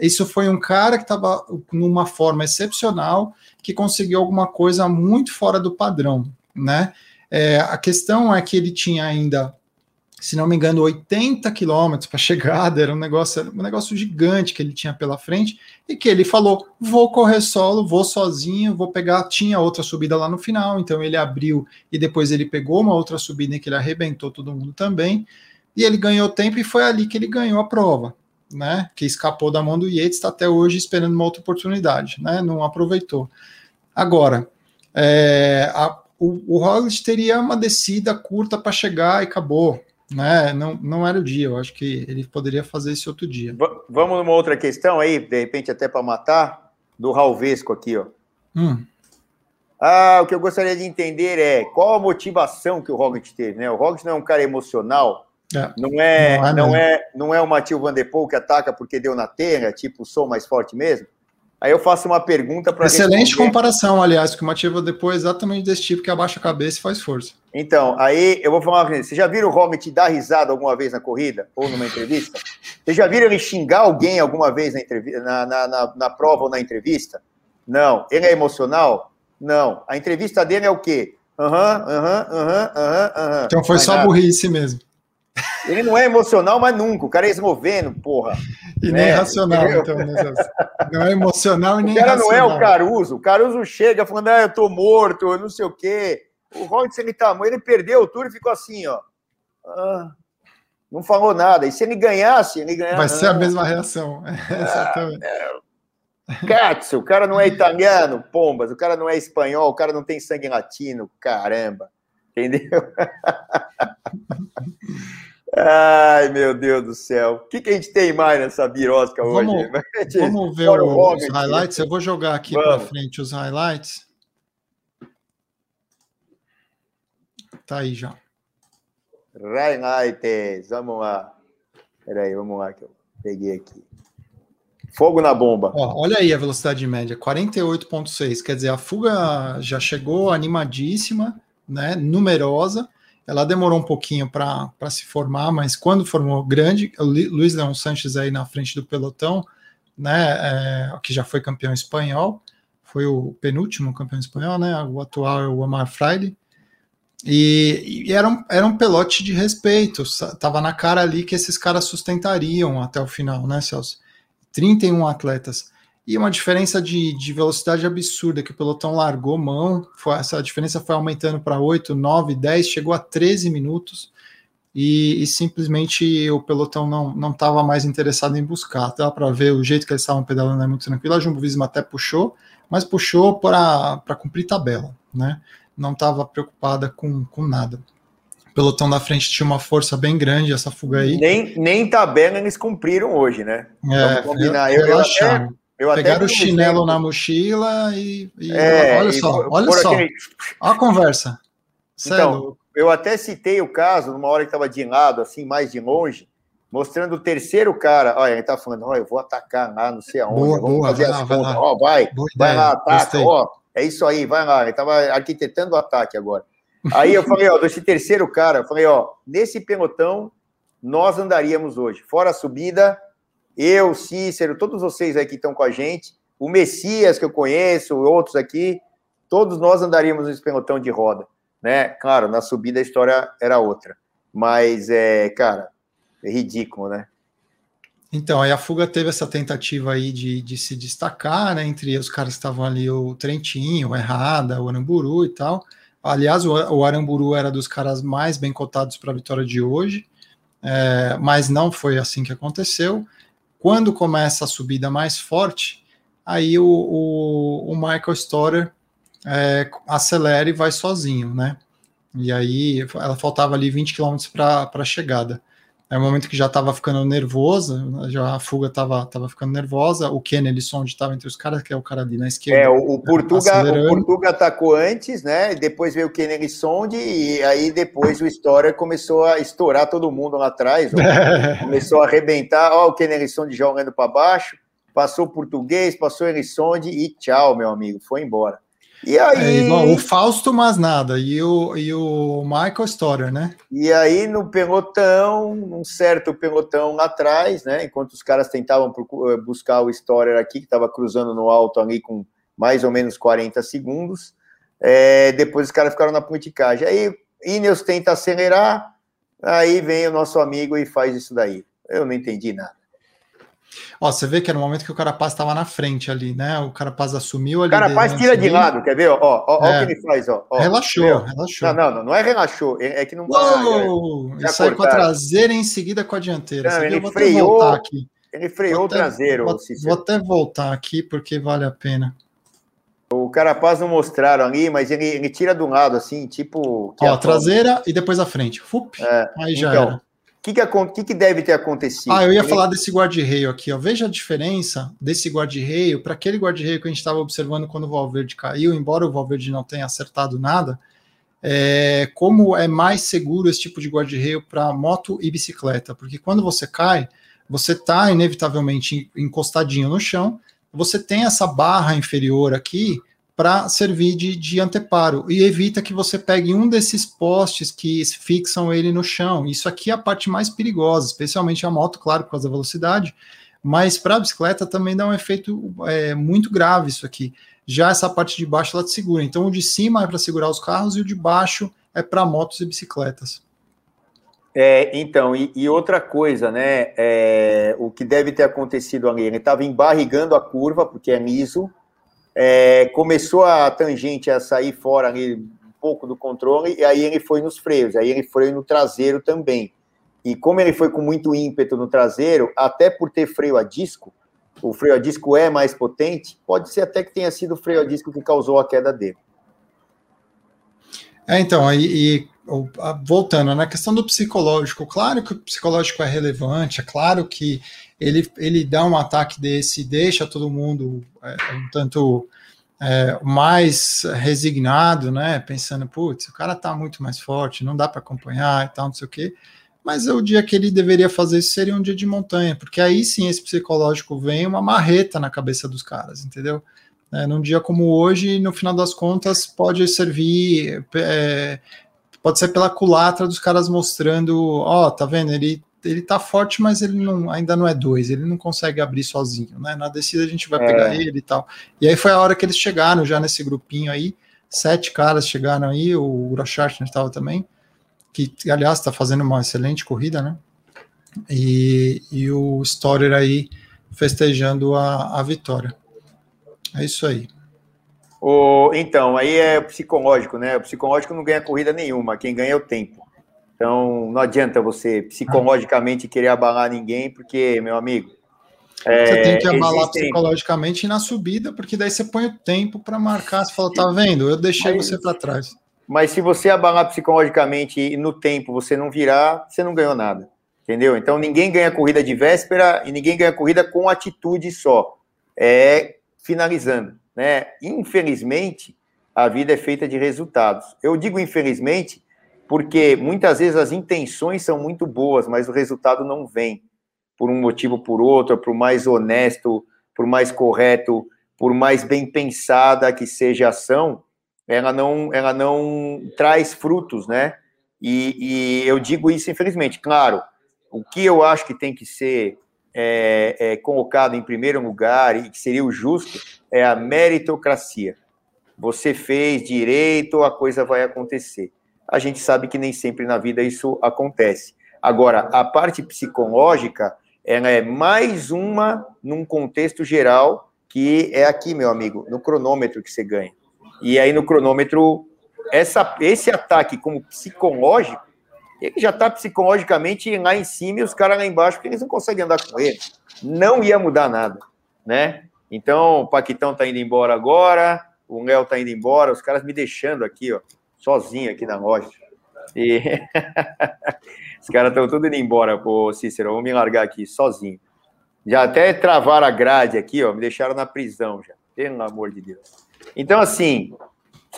Isso foi um cara que estava numa forma excepcional, que conseguiu alguma coisa muito fora do padrão, né? É, a questão é que ele tinha ainda se não me engano, 80 quilômetros para chegada, era um negócio, um negócio gigante que ele tinha pela frente, e que ele falou: vou correr solo, vou sozinho, vou pegar. Tinha outra subida lá no final, então ele abriu e depois ele pegou uma outra subida em que ele arrebentou todo mundo também, e ele ganhou tempo, e foi ali que ele ganhou a prova, né? Que escapou da mão do Yates, está até hoje esperando uma outra oportunidade, né? Não aproveitou. Agora, é, a, o, o teria uma descida curta para chegar e acabou né? Não, não era o dia, eu acho que ele poderia fazer esse outro dia. V vamos numa outra questão aí, de repente até para matar, do Ralvesco aqui, ó. Hum. Ah, o que eu gostaria de entender é qual a motivação que o Roglic teve, né? O Roglic não é um cara emocional, é. não é, não é, não é, não é o Matheus Van Der Poel que ataca porque deu na terra, tipo, sou mais forte mesmo. Aí eu faço uma pergunta para. Excelente responder. comparação, aliás, que o Mativa depois é exatamente desse tipo que abaixa a cabeça e faz força. Então, aí eu vou falar uma coisa. Você já viram o Romet dar risada alguma vez na corrida ou numa entrevista? Você já viram ele xingar alguém alguma vez na, entrevista, na, na, na, na prova ou na entrevista? Não. Ele é emocional? Não. A entrevista dele é o quê? Aham, aham, aham, aham, Então foi só nada. burrice mesmo. Ele não é emocional, mas nunca. O cara é esmovendo, porra. E nem é, racional, então. Né, não é emocional e nem racional. O cara racional. não é o Caruso. O Caruso chega falando, ah, eu tô morto, eu não sei o quê. O Rollins, ele tá ele perdeu o tour e ficou assim, ó. Ah, não falou nada. E se ele ganhasse, ele ganhasse. Vai ser a mesma reação. É, exatamente. Katsu, o cara não é italiano, pombas, o cara não é espanhol, o cara não tem sangue latino, caramba. Entendeu? Ai, meu Deus do céu. O que, que a gente tem mais nessa birosca vamos, hoje? Vamos ver o, os highlights. Eu vou jogar aqui para frente os highlights. Tá aí já. Highlights, vamos lá. Peraí, vamos lá que eu peguei aqui. Fogo na bomba. Ó, olha aí a velocidade média, 48,6. Quer dizer, a fuga já chegou animadíssima, né? Numerosa ela demorou um pouquinho para se formar, mas quando formou grande, o Luiz Leão Sanches aí na frente do pelotão, né, é, que já foi campeão espanhol, foi o penúltimo campeão espanhol, né, o atual é o Omar Friday, e, e, era, um, era um pelote de respeito, tava na cara ali que esses caras sustentariam até o final, né, Celso? 31 atletas e uma diferença de, de velocidade absurda, que o pelotão largou mão, foi, essa diferença foi aumentando para 8, 9, 10, chegou a 13 minutos, e, e simplesmente o pelotão não estava mais interessado em buscar. Dá para ver o jeito que eles estavam pedalando é muito tranquilo. A Jumbo Visma até puxou, mas puxou para cumprir tabela, né? Não estava preocupada com, com nada. O pelotão da frente tinha uma força bem grande, essa fuga aí. Nem, nem tabela eles cumpriram hoje, né? É, Vamos combinar. Eu, eu, até, eu Pegaram o chinelo na mochila e. e é, olha só, por, olha por só. Aquele... Olha a conversa. Sério. Então, eu até citei o caso, numa hora que estava de lado, assim, mais de longe, mostrando o terceiro cara. Olha, ele tá falando, ó, eu vou atacar lá, não sei aonde. Boa, boa, fazer vai as lá, contas. Vai, lá. Ó, vai, vai lá, ataca, ó. É isso aí, vai lá. Ele estava arquitetando o ataque agora. Aí eu falei, ó, desse terceiro cara, eu falei, ó, nesse pelotão nós andaríamos hoje. Fora a subida, eu, Cícero, todos vocês aí que estão com a gente, o Messias que eu conheço, outros aqui, todos nós andaríamos nesse pelotão de roda, né? Claro, na subida a história era outra, mas é, cara, é ridículo, né? Então, aí a fuga teve essa tentativa aí de, de se destacar, né, entre os caras que estavam ali, o Trentinho, o Errada, o Aramburu e tal. Aliás, o, o Aramburu era dos caras mais bem cotados para a vitória de hoje, é, mas não foi assim que aconteceu. Quando começa a subida mais forte, aí o, o, o Michael Storer é, acelera e vai sozinho, né? E aí ela faltava ali 20 km para a chegada. É um momento que já estava ficando nervosa, já a fuga estava tava ficando nervosa. O Kennedy onde estava entre os caras, que é o cara ali na esquerda. É, o, o Portuga, o Portuga atacou antes, né? Depois veio o Kennedy Sonde, e aí depois o Storer começou a estourar todo mundo lá atrás. começou a arrebentar. Ó, o Kennedy Sonde jogando para baixo, passou o português, passou o Sonde e tchau, meu amigo, foi embora. E aí. É, o Fausto, mas nada. E o, e o Michael Storer, né? E aí, no pelotão, um certo pelotão lá atrás, né? Enquanto os caras tentavam eh, buscar o Storer aqui, que estava cruzando no alto ali com mais ou menos 40 segundos. É, depois os caras ficaram na politicagem. Aí Ineos tenta acelerar, aí vem o nosso amigo e faz isso daí. Eu não entendi nada. Ó, você vê que era o momento que o Carapaz estava na frente ali, né? O Carapaz assumiu ali. O Carapaz tira de lado, quer ver? Ó, ó, ó, é. o que ele faz, ó. ó relaxou, relaxou. Não, não, não, é relaxou, é, é que não. Uou, ele sai com a traseira em seguida com a dianteira. Não, ele freou. Aqui. Ele freou o traseiro. Vou, vou até voltar aqui porque vale a pena. O Carapaz não mostraram ali, mas ele, ele tira do lado, assim, tipo. Ó, a traseira e depois a frente. Fup, é, aí já então, era que, que, que, deve ter acontecido? Ah, eu ia falar desse guarda-reio aqui. Ó. Veja a diferença desse guarda-reio para aquele guarda-reio que a gente estava observando quando o Valverde caiu, embora o Valverde não tenha acertado nada. É, como é mais seguro esse tipo de guarda-reio para moto e bicicleta? Porque quando você cai, você está inevitavelmente encostadinho no chão, você tem essa barra inferior aqui para servir de, de anteparo e evita que você pegue um desses postes que fixam ele no chão. Isso aqui é a parte mais perigosa, especialmente a moto, claro, por causa da velocidade, mas para a bicicleta também dá um efeito é, muito grave isso aqui. Já essa parte de baixo ela te segura. Então o de cima é para segurar os carros e o de baixo é para motos e bicicletas. É, então, e, e, outra coisa, né? É, o que deve ter acontecido ali, ele estava embarrigando a curva, porque é liso, é, começou a tangente a sair fora ali um pouco do controle, e aí ele foi nos freios, aí ele foi no traseiro também. E como ele foi com muito ímpeto no traseiro, até por ter freio a disco, o freio a disco é mais potente, pode ser até que tenha sido o freio a disco que causou a queda dele. É, então, aí, e, voltando na questão do psicológico, claro que o psicológico é relevante, é claro que ele, ele dá um ataque desse, deixa todo mundo é, um tanto é, mais resignado, né? Pensando, putz, o cara tá muito mais forte, não dá para acompanhar e tal, não sei o quê. Mas o dia que ele deveria fazer isso seria um dia de montanha, porque aí sim esse psicológico vem uma marreta na cabeça dos caras, entendeu? É, num dia como hoje, no final das contas, pode servir, é, pode ser pela culatra dos caras mostrando, ó, oh, tá vendo, ele ele tá forte, mas ele não, ainda não é dois, ele não consegue abrir sozinho, né? Na descida a gente vai é. pegar ele e tal. E aí foi a hora que eles chegaram já nesse grupinho aí, sete caras chegaram aí, o Groschartner estava também, que aliás está fazendo uma excelente corrida, né? E, e o Storer aí festejando a, a vitória. É isso aí. O, então, aí é psicológico, né? O psicológico não ganha corrida nenhuma, quem ganha é o tempo. Então, não adianta você psicologicamente querer abalar ninguém, porque, meu amigo. É, você tem que abalar existem... psicologicamente na subida, porque daí você põe o tempo para marcar. Você fala, tá vendo? Eu deixei mas, você para trás. Mas se você abalar psicologicamente e no tempo você não virar, você não ganhou nada. Entendeu? Então ninguém ganha corrida de véspera e ninguém ganha corrida com atitude só. É finalizando. Né? Infelizmente, a vida é feita de resultados. Eu digo infelizmente porque muitas vezes as intenções são muito boas, mas o resultado não vem por um motivo ou por outro, por mais honesto, por mais correto, por mais bem pensada que seja a ação, ela não, ela não traz frutos, né? E, e eu digo isso, infelizmente. Claro, o que eu acho que tem que ser é, é, colocado em primeiro lugar e que seria o justo é a meritocracia. Você fez direito, a coisa vai acontecer a gente sabe que nem sempre na vida isso acontece. Agora, a parte psicológica, ela é mais uma num contexto geral, que é aqui, meu amigo, no cronômetro que você ganha. E aí no cronômetro, essa, esse ataque como psicológico, ele já está psicologicamente lá em cima e os caras lá embaixo, porque eles não conseguem andar com ele. Não ia mudar nada, né? Então, o Paquitão está indo embora agora, o Léo está indo embora, os caras me deixando aqui, ó sozinho aqui na loja. E os caras estão tudo indo embora, pô, Cícero. Vou me largar aqui sozinho. Já até travaram a grade aqui, ó, me deixaram na prisão já. Pelo amor de Deus. Então, assim,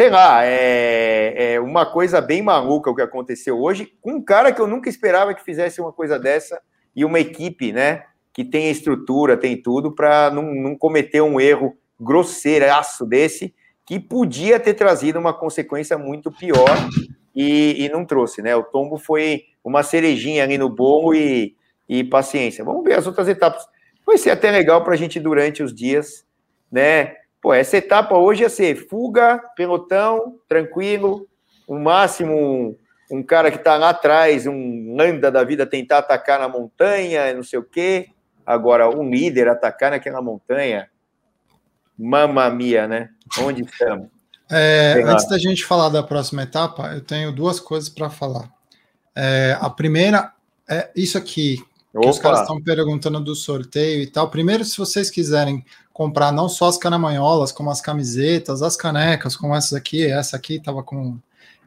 sei lá, é, é, uma coisa bem maluca o que aconteceu hoje, com um cara que eu nunca esperava que fizesse uma coisa dessa e uma equipe, né, que tem estrutura, tem tudo, para não, não cometer um erro grosseiraço desse que podia ter trazido uma consequência muito pior e, e não trouxe, né? O tombo foi uma cerejinha ali no bolo e, e paciência. Vamos ver as outras etapas. Vai ser até legal para a gente durante os dias, né? Pô, essa etapa hoje ia ser fuga, pelotão, tranquilo, o máximo um, um cara que está lá atrás, um landa da vida tentar atacar na montanha, não sei o quê. Agora, um líder atacar naquela montanha, mamma mia, né? Onde estamos? É, antes da gente falar da próxima etapa, eu tenho duas coisas para falar. É, a primeira é isso aqui, que Opa. os caras estão perguntando do sorteio e tal. Primeiro, se vocês quiserem comprar não só as canamanholas, como as camisetas, as canecas, como essas aqui, essa aqui estava com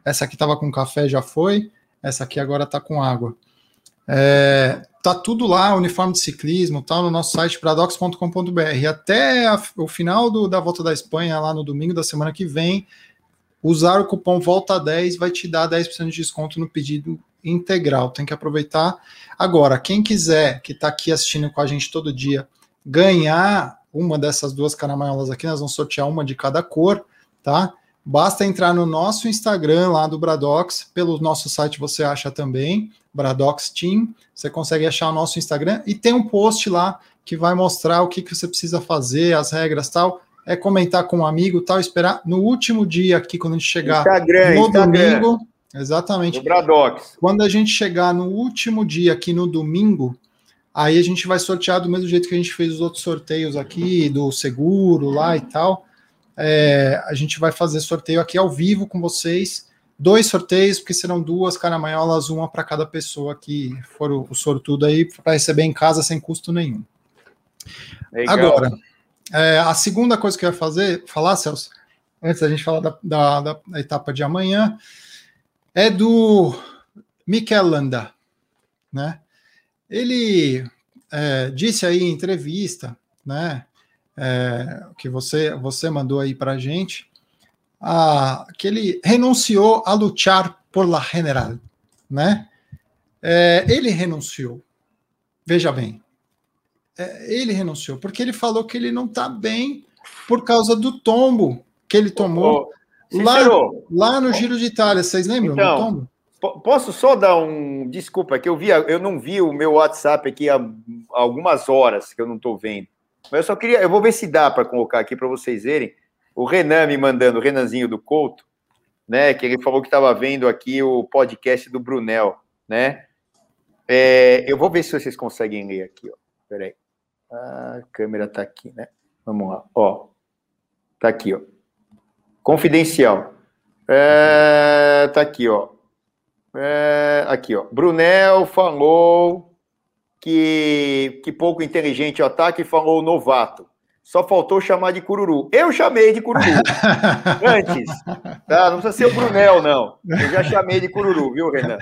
essa aqui estava com café, já foi, essa aqui agora está com água. É, tá tudo lá, uniforme de ciclismo, tá no nosso site paradox.com.br. Até a, o final do, da volta da Espanha, lá no domingo da semana que vem, usar o cupom volta 10 vai te dar 10% de desconto no pedido integral. Tem que aproveitar. Agora, quem quiser, que está aqui assistindo com a gente todo dia, ganhar uma dessas duas caramanholas aqui, nós vamos sortear uma de cada cor, tá? Basta entrar no nosso Instagram lá do Bradox, pelo nosso site você acha também, Bradox Team. Você consegue achar o nosso Instagram e tem um post lá que vai mostrar o que, que você precisa fazer, as regras tal. É comentar com um amigo tal, esperar no último dia aqui, quando a gente chegar Instagram, no Instagram. domingo. Exatamente. Do Bradox. Quando a gente chegar no último dia aqui no domingo, aí a gente vai sortear do mesmo jeito que a gente fez os outros sorteios aqui, do seguro lá e tal. É, a gente vai fazer sorteio aqui ao vivo com vocês. Dois sorteios, porque serão duas caramanholas, uma para cada pessoa que for o, o sortudo aí, para receber em casa sem custo nenhum. Legal. Agora, é, a segunda coisa que eu ia fazer, falar, Celso, antes da gente falar da, da, da etapa de amanhã, é do Mikel Landa, né? Ele é, disse aí em entrevista, né, é, que você, você mandou aí para gente, a, que ele renunciou a lutar por la general, né? É, ele renunciou. Veja bem, é, ele renunciou porque ele falou que ele não está bem por causa do tombo que ele tomou oh, lá, lá no Giro de Itália. Vocês lembram então? Posso só dar um desculpa que eu vi, eu não vi o meu WhatsApp aqui há algumas horas que eu não estou vendo. Mas eu só queria, eu vou ver se dá para colocar aqui para vocês verem. O Renan me mandando, o Renanzinho do Couto, né? Que ele falou que estava vendo aqui o podcast do Brunel, né? É, eu vou ver se vocês conseguem ler aqui, ó. Peraí. A câmera está aqui, né? Vamos lá, ó. Tá aqui, ó. Confidencial. É, tá aqui, ó. É, aqui, ó. Brunel falou que, que pouco inteligente o ataque falou novato. Só faltou chamar de cururu. Eu chamei de cururu antes. Tá? Não precisa ser o Brunel, não. Eu já chamei de cururu, viu, Renan?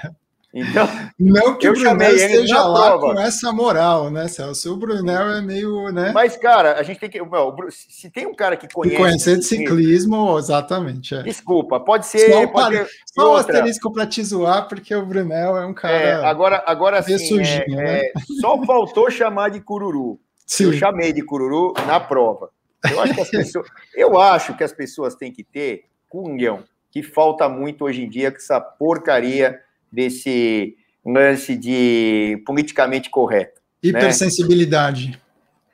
Então, não que eu o Brunel esteja lá prova. com essa moral, né, Celso? O Brunel é meio, né? Mas, cara, a gente tem que. Meu, se tem um cara que conhece. Que conhecer de ciclismo, exatamente. É. Desculpa, pode ser. Só, pode ter, só um asterisco para te zoar, porque o Brunel é um cara. É, agora, agora sim. Sujinho, é, né? É, só faltou chamar de cururu. Sim. Eu chamei de cururu na prova. Eu acho que as pessoas, eu acho que as pessoas têm que ter cunhão, que falta muito hoje em dia com essa porcaria desse lance de politicamente correto. Né? Hipersensibilidade.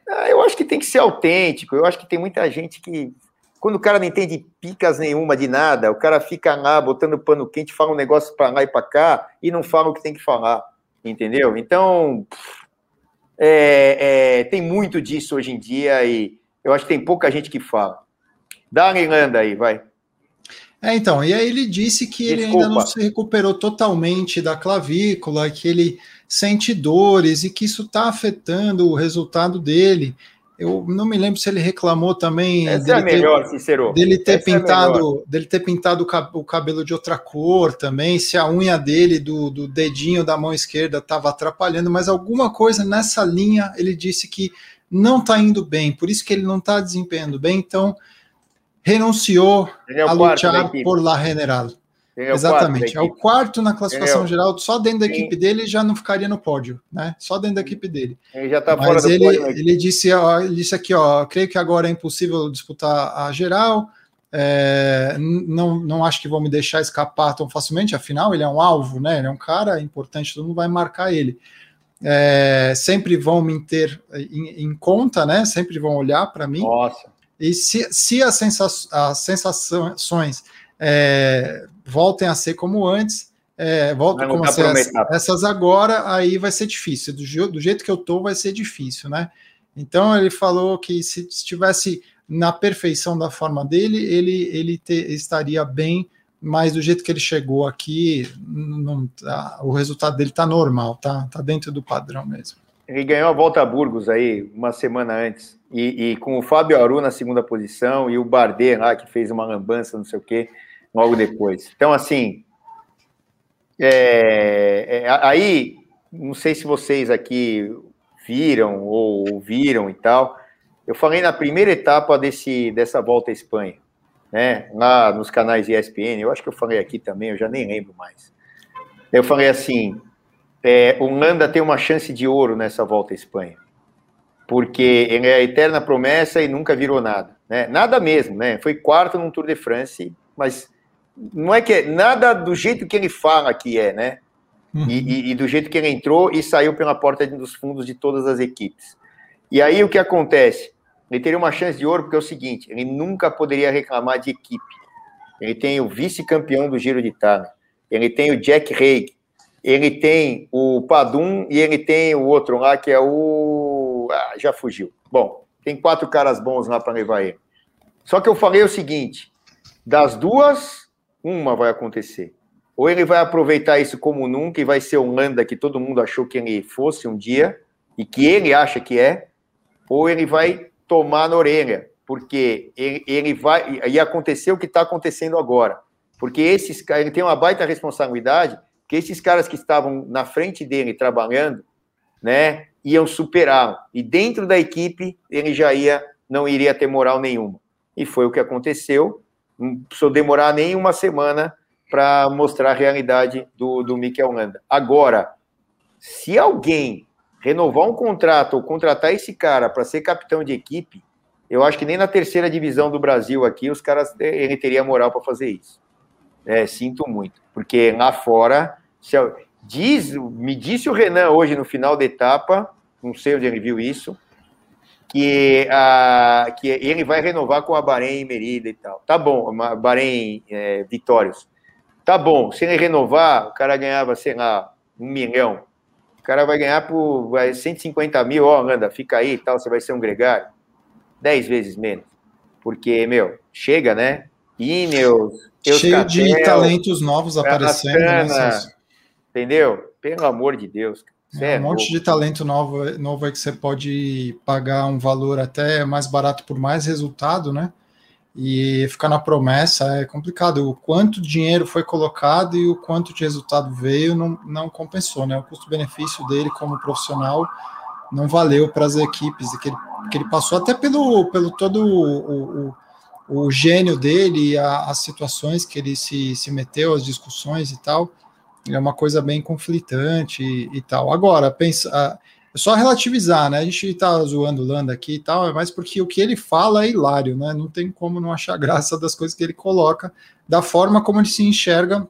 Né? Eu acho que tem que ser autêntico. Eu acho que tem muita gente que, quando o cara não entende picas nenhuma de nada, o cara fica lá botando pano quente, fala um negócio para lá e para cá e não fala o que tem que falar. Entendeu? Então, é, é, tem muito disso hoje em dia e eu acho que tem pouca gente que fala. Dá uma Irlanda aí, vai. É, então, e aí ele disse que Desculpa. ele ainda não se recuperou totalmente da clavícula, que ele sente dores e que isso está afetando o resultado dele. Eu não me lembro se ele reclamou também Essa dele, é melhor, ter, Cicero. dele ter Essa é pintado, é dele ter pintado o cabelo de outra cor também, se a unha dele do, do dedinho da mão esquerda estava atrapalhando, mas alguma coisa nessa linha ele disse que não está indo bem, por isso que ele não está desempenhando bem. Então renunciou é a lutar por La General. É Exatamente. É o quarto na classificação geral, só dentro da Sim. equipe dele já não ficaria no pódio, né? Só dentro da equipe dele. Ele já está fora do ele, pódio. Ele disse, ó, ele disse aqui, ó, creio que agora é impossível disputar a geral. É, não, não acho que vão me deixar escapar tão facilmente, afinal, ele é um alvo, né? Ele é um cara importante, todo mundo vai marcar ele. É, sempre vão me ter em, em, conta, né? Sempre vão olhar para mim. Nossa. E se, se as, sensa as sensações é, voltem a ser como antes, é, voltam como ser as, essas agora, aí vai ser difícil. Do, do, jeito que eu tô, vai ser difícil, né? Então ele falou que se estivesse na perfeição da forma dele, ele, ele te, estaria bem, mas do jeito que ele chegou aqui, não, tá, o resultado dele está normal, tá, tá dentro do padrão mesmo. Ele ganhou a volta a Burgos aí uma semana antes, e, e com o Fábio Aru na segunda posição e o Bardet lá que fez uma lambança, não sei o quê, logo depois. Então, assim, é, é, aí, não sei se vocês aqui viram ou ouviram e tal, eu falei na primeira etapa desse, dessa volta à Espanha, né? Lá nos canais ESPN, eu acho que eu falei aqui também, eu já nem lembro mais. Eu falei assim: é, o Landa tem uma chance de ouro nessa volta à Espanha, porque ele é a eterna promessa e nunca virou nada, né? Nada mesmo, né? Foi quarto no Tour de France, mas não é que é nada do jeito que ele fala que é, né? Uhum. E, e, e, do jeito que ele entrou e saiu pela porta dos fundos de todas as equipes. E aí o que acontece? ele teria uma chance de ouro, porque é o seguinte: ele nunca poderia reclamar de equipe. Ele tem o vice-campeão do Giro de Itália, ele tem o Jack Haig, ele tem o Padum e ele tem o outro lá que é o. Ah, já fugiu. Bom, tem quatro caras bons lá para levar ele. Só que eu falei o seguinte: das duas, uma vai acontecer. Ou ele vai aproveitar isso como nunca e vai ser o Landa que todo mundo achou que ele fosse um dia e que ele acha que é, ou ele vai tomar na orelha, porque ele, ele vai. E acontecer o que está acontecendo agora. Porque esses ele tem uma baita responsabilidade, que esses caras que estavam na frente dele trabalhando, né, iam superá-lo. E dentro da equipe, ele já ia, não iria ter moral nenhuma. E foi o que aconteceu. Não precisou demorar nem uma semana para mostrar a realidade do, do Mikel Landa. Agora, se alguém renovar um contrato ou contratar esse cara para ser capitão de equipe, eu acho que nem na terceira divisão do Brasil aqui os caras ele teria moral para fazer isso. É, sinto muito, porque lá fora se, diz, me disse o Renan hoje no final da etapa, não sei onde ele viu isso, que, a, que ele vai renovar com a Bahrein Merida e tal. Tá bom, Bahrein é, Vitórios. Tá bom, se ele renovar, o cara ganhava, sei lá, um milhão cara vai ganhar por vai, 150 mil, ó, oh, anda, fica aí e tal, você vai ser um gregário. 10 vezes menos. Porque, meu, chega, né? Ineos, Cheio de talentos novos aparecendo. Né, entendeu? Pelo amor de Deus. É, é um monte de talento novo, novo aí que você pode pagar um valor até mais barato por mais resultado, né? e ficar na promessa é complicado. O quanto dinheiro foi colocado e o quanto de resultado veio não, não compensou, né? O custo-benefício dele como profissional não valeu para as equipes que ele, que ele passou, até pelo, pelo todo o, o, o gênio dele, a, as situações que ele se, se meteu, as discussões e tal. É uma coisa bem conflitante e, e tal. Agora, pensa, é só relativizar, né? A gente tá zoando o Landa aqui e tal, mas porque o que ele fala é hilário, né? Não tem como não achar graça das coisas que ele coloca, da forma como ele se enxerga.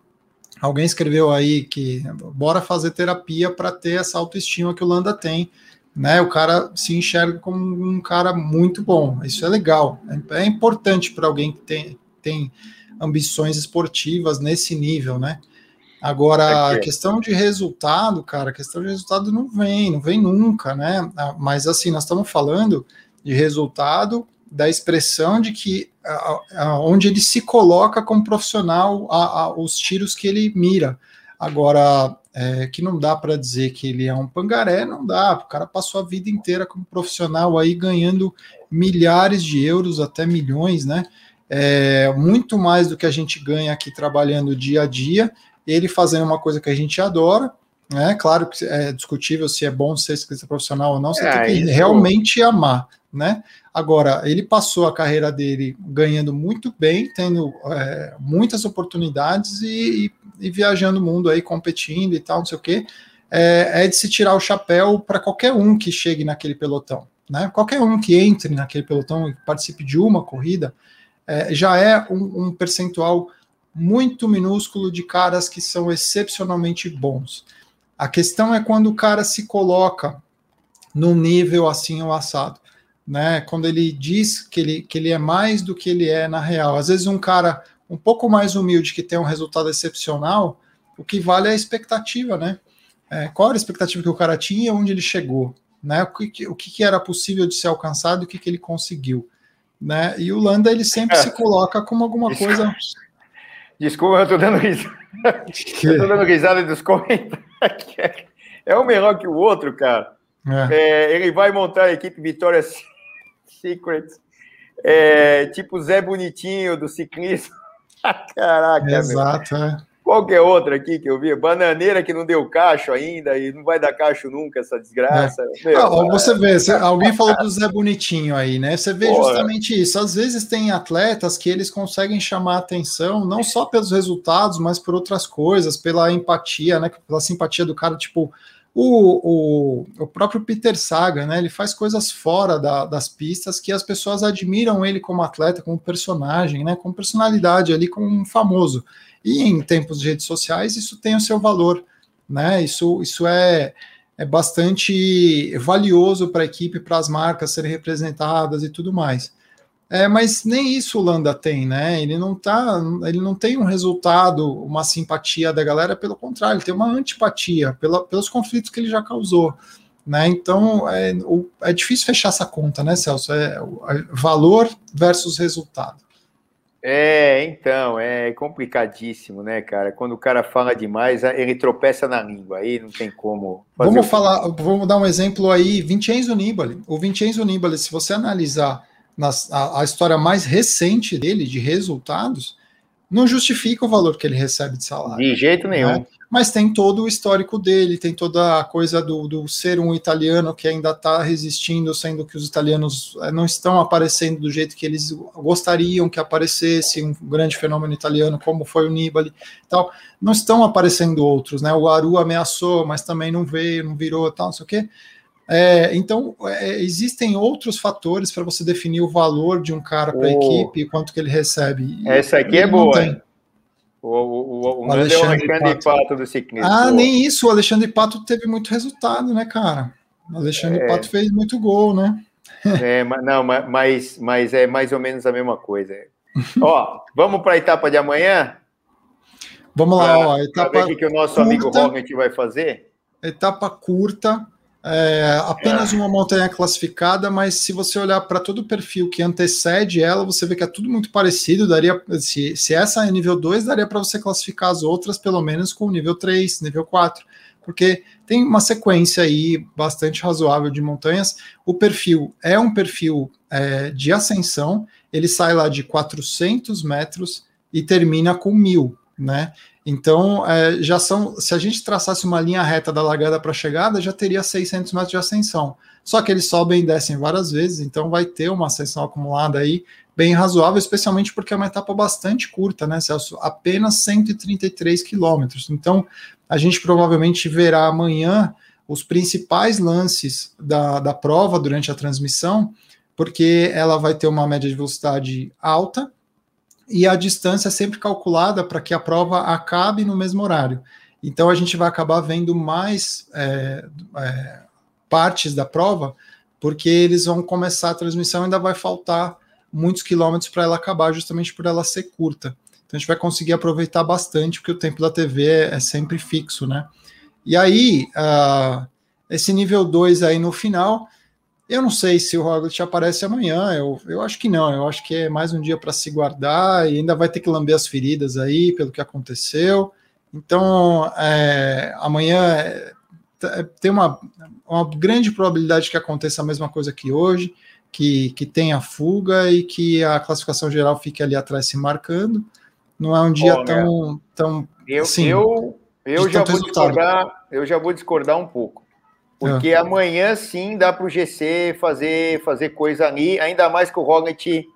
Alguém escreveu aí que bora fazer terapia para ter essa autoestima que o Landa tem, né? O cara se enxerga como um cara muito bom. Isso é legal, é, é importante para alguém que tem, tem ambições esportivas nesse nível, né? Agora, a questão de resultado, cara, a questão de resultado não vem, não vem nunca, né? Ah, mas assim, nós estamos falando de resultado da expressão de que a, a, onde ele se coloca como profissional, a, os tiros que ele mira. Agora, é, que não dá para dizer que ele é um pangaré, não dá. O cara passou a vida inteira como profissional aí ganhando milhares de euros, até milhões, né? É, muito mais do que a gente ganha aqui trabalhando dia a dia ele fazendo uma coisa que a gente adora, né? Claro que é discutível se é bom ser escrita profissional ou não, você é, tem que realmente amar, né? Agora, ele passou a carreira dele ganhando muito bem, tendo é, muitas oportunidades e, e, e, viajando o mundo aí, competindo e tal, não sei o quê. É, é de se tirar o chapéu para qualquer um que chegue naquele pelotão, né? Qualquer um que entre naquele pelotão e participe de uma corrida, é, já é um, um percentual muito minúsculo de caras que são excepcionalmente bons. A questão é quando o cara se coloca num nível assim ou assado, né? Quando ele diz que ele, que ele é mais do que ele é na real. Às vezes um cara um pouco mais humilde que tem um resultado excepcional, o que vale é a expectativa, né? É, qual era a expectativa que o cara tinha, onde ele chegou, né? O que, o que era possível de ser alcançado, o que, que ele conseguiu, né? E o Landa ele sempre é. se coloca como alguma coisa. Desculpa, eu estou dando risada. eu tô dando risada dos comentários. É um melhor que o outro, cara. É. É, ele vai montar a equipe Vitória Secrets, é, tipo Zé Bonitinho do ciclismo. Caraca, Exato, meu. é. Qualquer outra aqui que eu vi, bananeira que não deu cacho ainda e não vai dar cacho nunca essa desgraça. É. Meu, ah, você vê, você, alguém falou do Zé Bonitinho aí, né? Você vê Porra. justamente isso. Às vezes tem atletas que eles conseguem chamar atenção não só pelos resultados, mas por outras coisas, pela empatia, né? Pela simpatia do cara, tipo o, o, o próprio Peter Saga, né? Ele faz coisas fora da, das pistas que as pessoas admiram ele como atleta, como personagem, né? Como personalidade ali, como um famoso. E em tempos de redes sociais, isso tem o seu valor, né? Isso, isso é, é bastante valioso para a equipe, para as marcas serem representadas e tudo mais. É, mas nem isso o Landa tem, né? Ele não tá, ele não tem um resultado, uma simpatia da galera, pelo contrário, ele tem uma antipatia pela, pelos conflitos que ele já causou. Né? Então é, é difícil fechar essa conta, né, Celso? É, é valor versus resultado. É, então, é complicadíssimo, né, cara? Quando o cara fala demais, ele tropeça na língua, aí não tem como. Vamos falar, vamos dar um exemplo aí, Vincenzo Nibali. O Vincenzo Nibali, se você analisar na, a, a, história mais recente dele, de resultados, não justifica o valor que ele recebe de salário. De jeito nenhum. Né? Mas tem todo o histórico dele, tem toda a coisa do, do ser um italiano que ainda está resistindo, sendo que os italianos eh, não estão aparecendo do jeito que eles gostariam que aparecesse, um grande fenômeno italiano, como foi o Nibali tal. Não estão aparecendo outros, né? O Aru ameaçou, mas também não veio, não virou, tal, não sei o quê. É, então, é, existem outros fatores para você definir o valor de um cara para a oh. equipe, quanto que ele recebe. Essa aqui é boa, hein? O, o, o, o Alexandre, Alexandre Pato. Pato do ciclismo. Ah, nem isso. O Alexandre Pato teve muito resultado, né, cara? O Alexandre é. Pato fez muito gol, né? É, mas, não, mas, mas é mais ou menos a mesma coisa. ó, vamos para a etapa de amanhã? Vamos lá, pra, ó. Etapa ver o que o nosso curta, amigo Rocket vai fazer. Etapa curta, é, apenas uma montanha classificada, mas se você olhar para todo o perfil que antecede ela, você vê que é tudo muito parecido. Daria, se, se essa é nível 2, daria para você classificar as outras, pelo menos com nível 3, nível 4, porque tem uma sequência aí bastante razoável de montanhas. O perfil é um perfil é, de ascensão, ele sai lá de 400 metros e termina com mil, né? Então, é, já são, se a gente traçasse uma linha reta da largada para a chegada, já teria 600 metros de ascensão. Só que eles sobem e descem várias vezes, então vai ter uma ascensão acumulada aí bem razoável, especialmente porque é uma etapa bastante curta, né, Celso? Apenas 133 quilômetros. Então, a gente provavelmente verá amanhã os principais lances da, da prova durante a transmissão, porque ela vai ter uma média de velocidade alta, e a distância é sempre calculada para que a prova acabe no mesmo horário. Então a gente vai acabar vendo mais é, é, partes da prova, porque eles vão começar a transmissão e ainda vai faltar muitos quilômetros para ela acabar, justamente por ela ser curta. Então a gente vai conseguir aproveitar bastante, porque o tempo da TV é, é sempre fixo, né? E aí, uh, esse nível 2 aí no final, eu não sei se o Roglic aparece amanhã, eu, eu acho que não, eu acho que é mais um dia para se guardar e ainda vai ter que lamber as feridas aí pelo que aconteceu. Então, é, amanhã é, tem uma, uma grande probabilidade que aconteça a mesma coisa que hoje, que, que tenha fuga e que a classificação geral fique ali atrás se marcando. Não é um dia Olha, tão, tão. Eu, assim, eu, eu já vou discordar, eu já vou discordar um pouco. Porque é. amanhã sim dá para o GC fazer, fazer coisa ali, ainda mais que o Roglic,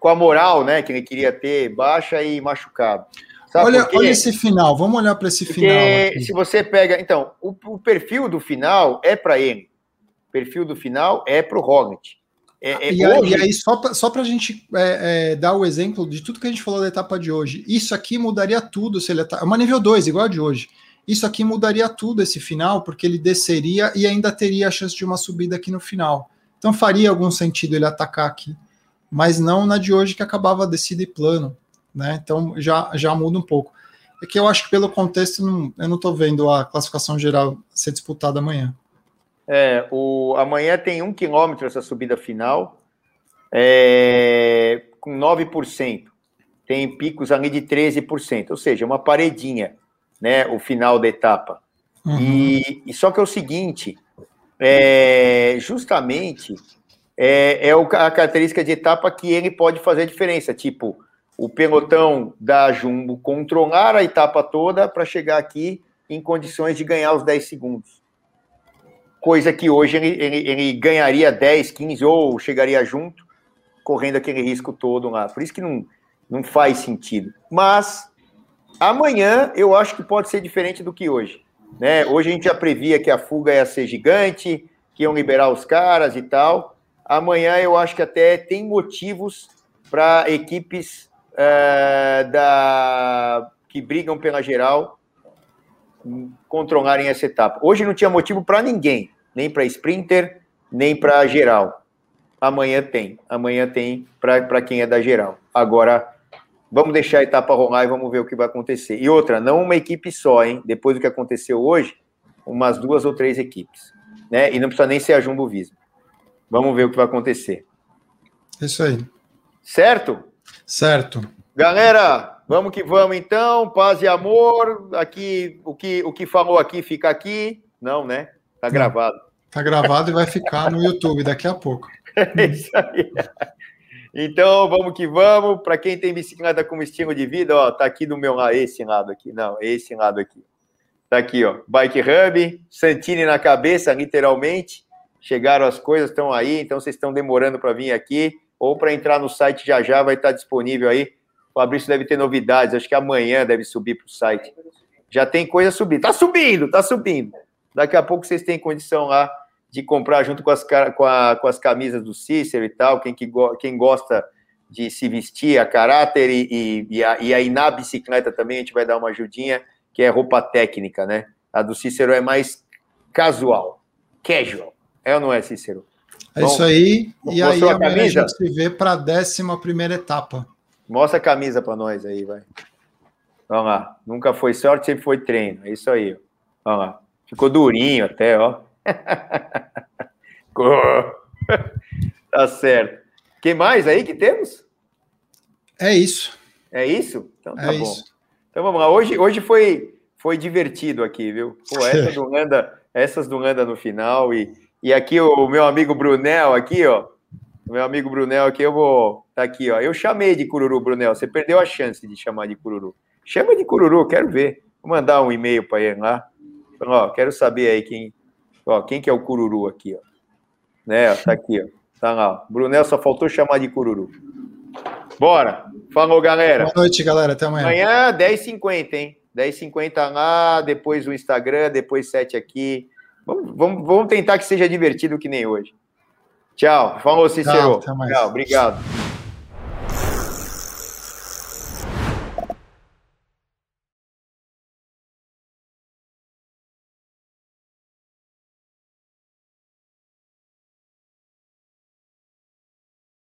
com a moral né, que ele queria ter, baixa e machucado. olha, olha esse final, vamos olhar para esse Porque final. Aqui. Se você pega. Então, o, o perfil do final é para ele. O perfil do final é para o Roglic. é, é e, hoje... e, aí, só para só a gente é, é, dar o exemplo de tudo que a gente falou da etapa de hoje, isso aqui mudaria tudo se ele é uma nível 2, igual a de hoje. Isso aqui mudaria tudo esse final, porque ele desceria e ainda teria a chance de uma subida aqui no final. Então faria algum sentido ele atacar aqui, mas não na de hoje que acabava descida e plano, né? Então já, já muda um pouco. É que eu acho que pelo contexto não, eu não estou vendo a classificação geral ser disputada amanhã. É, o, amanhã tem um quilômetro essa subida final, é, com 9%. Tem picos ali de 13%, ou seja, uma paredinha, né? O final da etapa. Uhum. E, e, só que é o seguinte, é, justamente é, é a característica de etapa que ele pode fazer a diferença. Tipo, o pelotão da Jumbo controlar a etapa toda para chegar aqui em condições de ganhar os 10 segundos coisa que hoje ele, ele, ele, ganharia 10, 15 ou chegaria junto, correndo aquele risco todo lá. Por isso que não, não faz sentido. Mas amanhã eu acho que pode ser diferente do que hoje. Né? Hoje a gente já previa que a fuga ia ser gigante, que iam liberar os caras e tal. Amanhã eu acho que até tem motivos para equipes uh, da que brigam pela geral controlarem essa etapa. Hoje não tinha motivo para ninguém nem para sprinter, nem para geral. Amanhã tem, amanhã tem para quem é da geral. Agora, vamos deixar a etapa rolar e vamos ver o que vai acontecer. E outra, não uma equipe só, hein? Depois do que aconteceu hoje, umas duas ou três equipes. Né? E não precisa nem ser a Jumbo Visma. Vamos ver o que vai acontecer. Isso aí. Certo? Certo. Galera, vamos que vamos então. Paz e amor. Aqui, o que, o que falou aqui fica aqui. Não, né? Tá gravado. Tá gravado e vai ficar no YouTube daqui a pouco. É isso aí. Então, vamos que vamos. Para quem tem bicicleta como estilo de vida, ó, tá aqui do meu lado, esse lado aqui. Não, esse lado aqui. Tá aqui, ó. Bike Hub, Santini na cabeça, literalmente. Chegaram as coisas, estão aí, então vocês estão demorando para vir aqui. Ou para entrar no site já já vai estar disponível aí. O Fabrício deve ter novidades, acho que amanhã deve subir para o site. Já tem coisa subindo. Tá subindo, tá subindo. Daqui a pouco vocês têm condição lá de comprar junto com as, com, a, com as camisas do Cícero e tal, quem, que, quem gosta de se vestir a caráter e, e, e, a, e aí na bicicleta também a gente vai dar uma ajudinha, que é roupa técnica, né? A do Cícero é mais casual, casual. É ou não é, Cícero? É Bom, isso aí. E aí a camisa? a gente se vê para a décima primeira etapa. Mostra a camisa para nós aí, vai. Vamos lá. Nunca foi sorte, sempre foi treino. É isso aí. Vamos lá. Ficou durinho até, ó. tá certo. Quem mais aí que temos? É isso. É isso? Então tá é bom. Isso. Então vamos lá. Hoje, hoje foi, foi divertido aqui, viu? Pô, essa do Landa, essas do Landa no final. E, e aqui o meu amigo Brunel, aqui, ó. Meu amigo Brunel aqui, eu vou. Tá aqui, ó. Eu chamei de Cururu, Brunel. Você perdeu a chance de chamar de Cururu. Chama de Cururu, quero ver. Vou mandar um e-mail para ele lá. Ó, quero saber aí quem, ó, quem que é o cururu aqui, ó. Né, tá aqui, ó. Tá lá. Brunel só faltou chamar de cururu. Bora. Falou, galera. Boa noite, galera. Até amanhã. Amanhã, 10h50, hein? 10h50 lá, depois o Instagram, depois 7 aqui. Vamos, vamos, vamos tentar que seja divertido que nem hoje. Tchau. Falou, Cicero. Tchau, Tchau obrigado.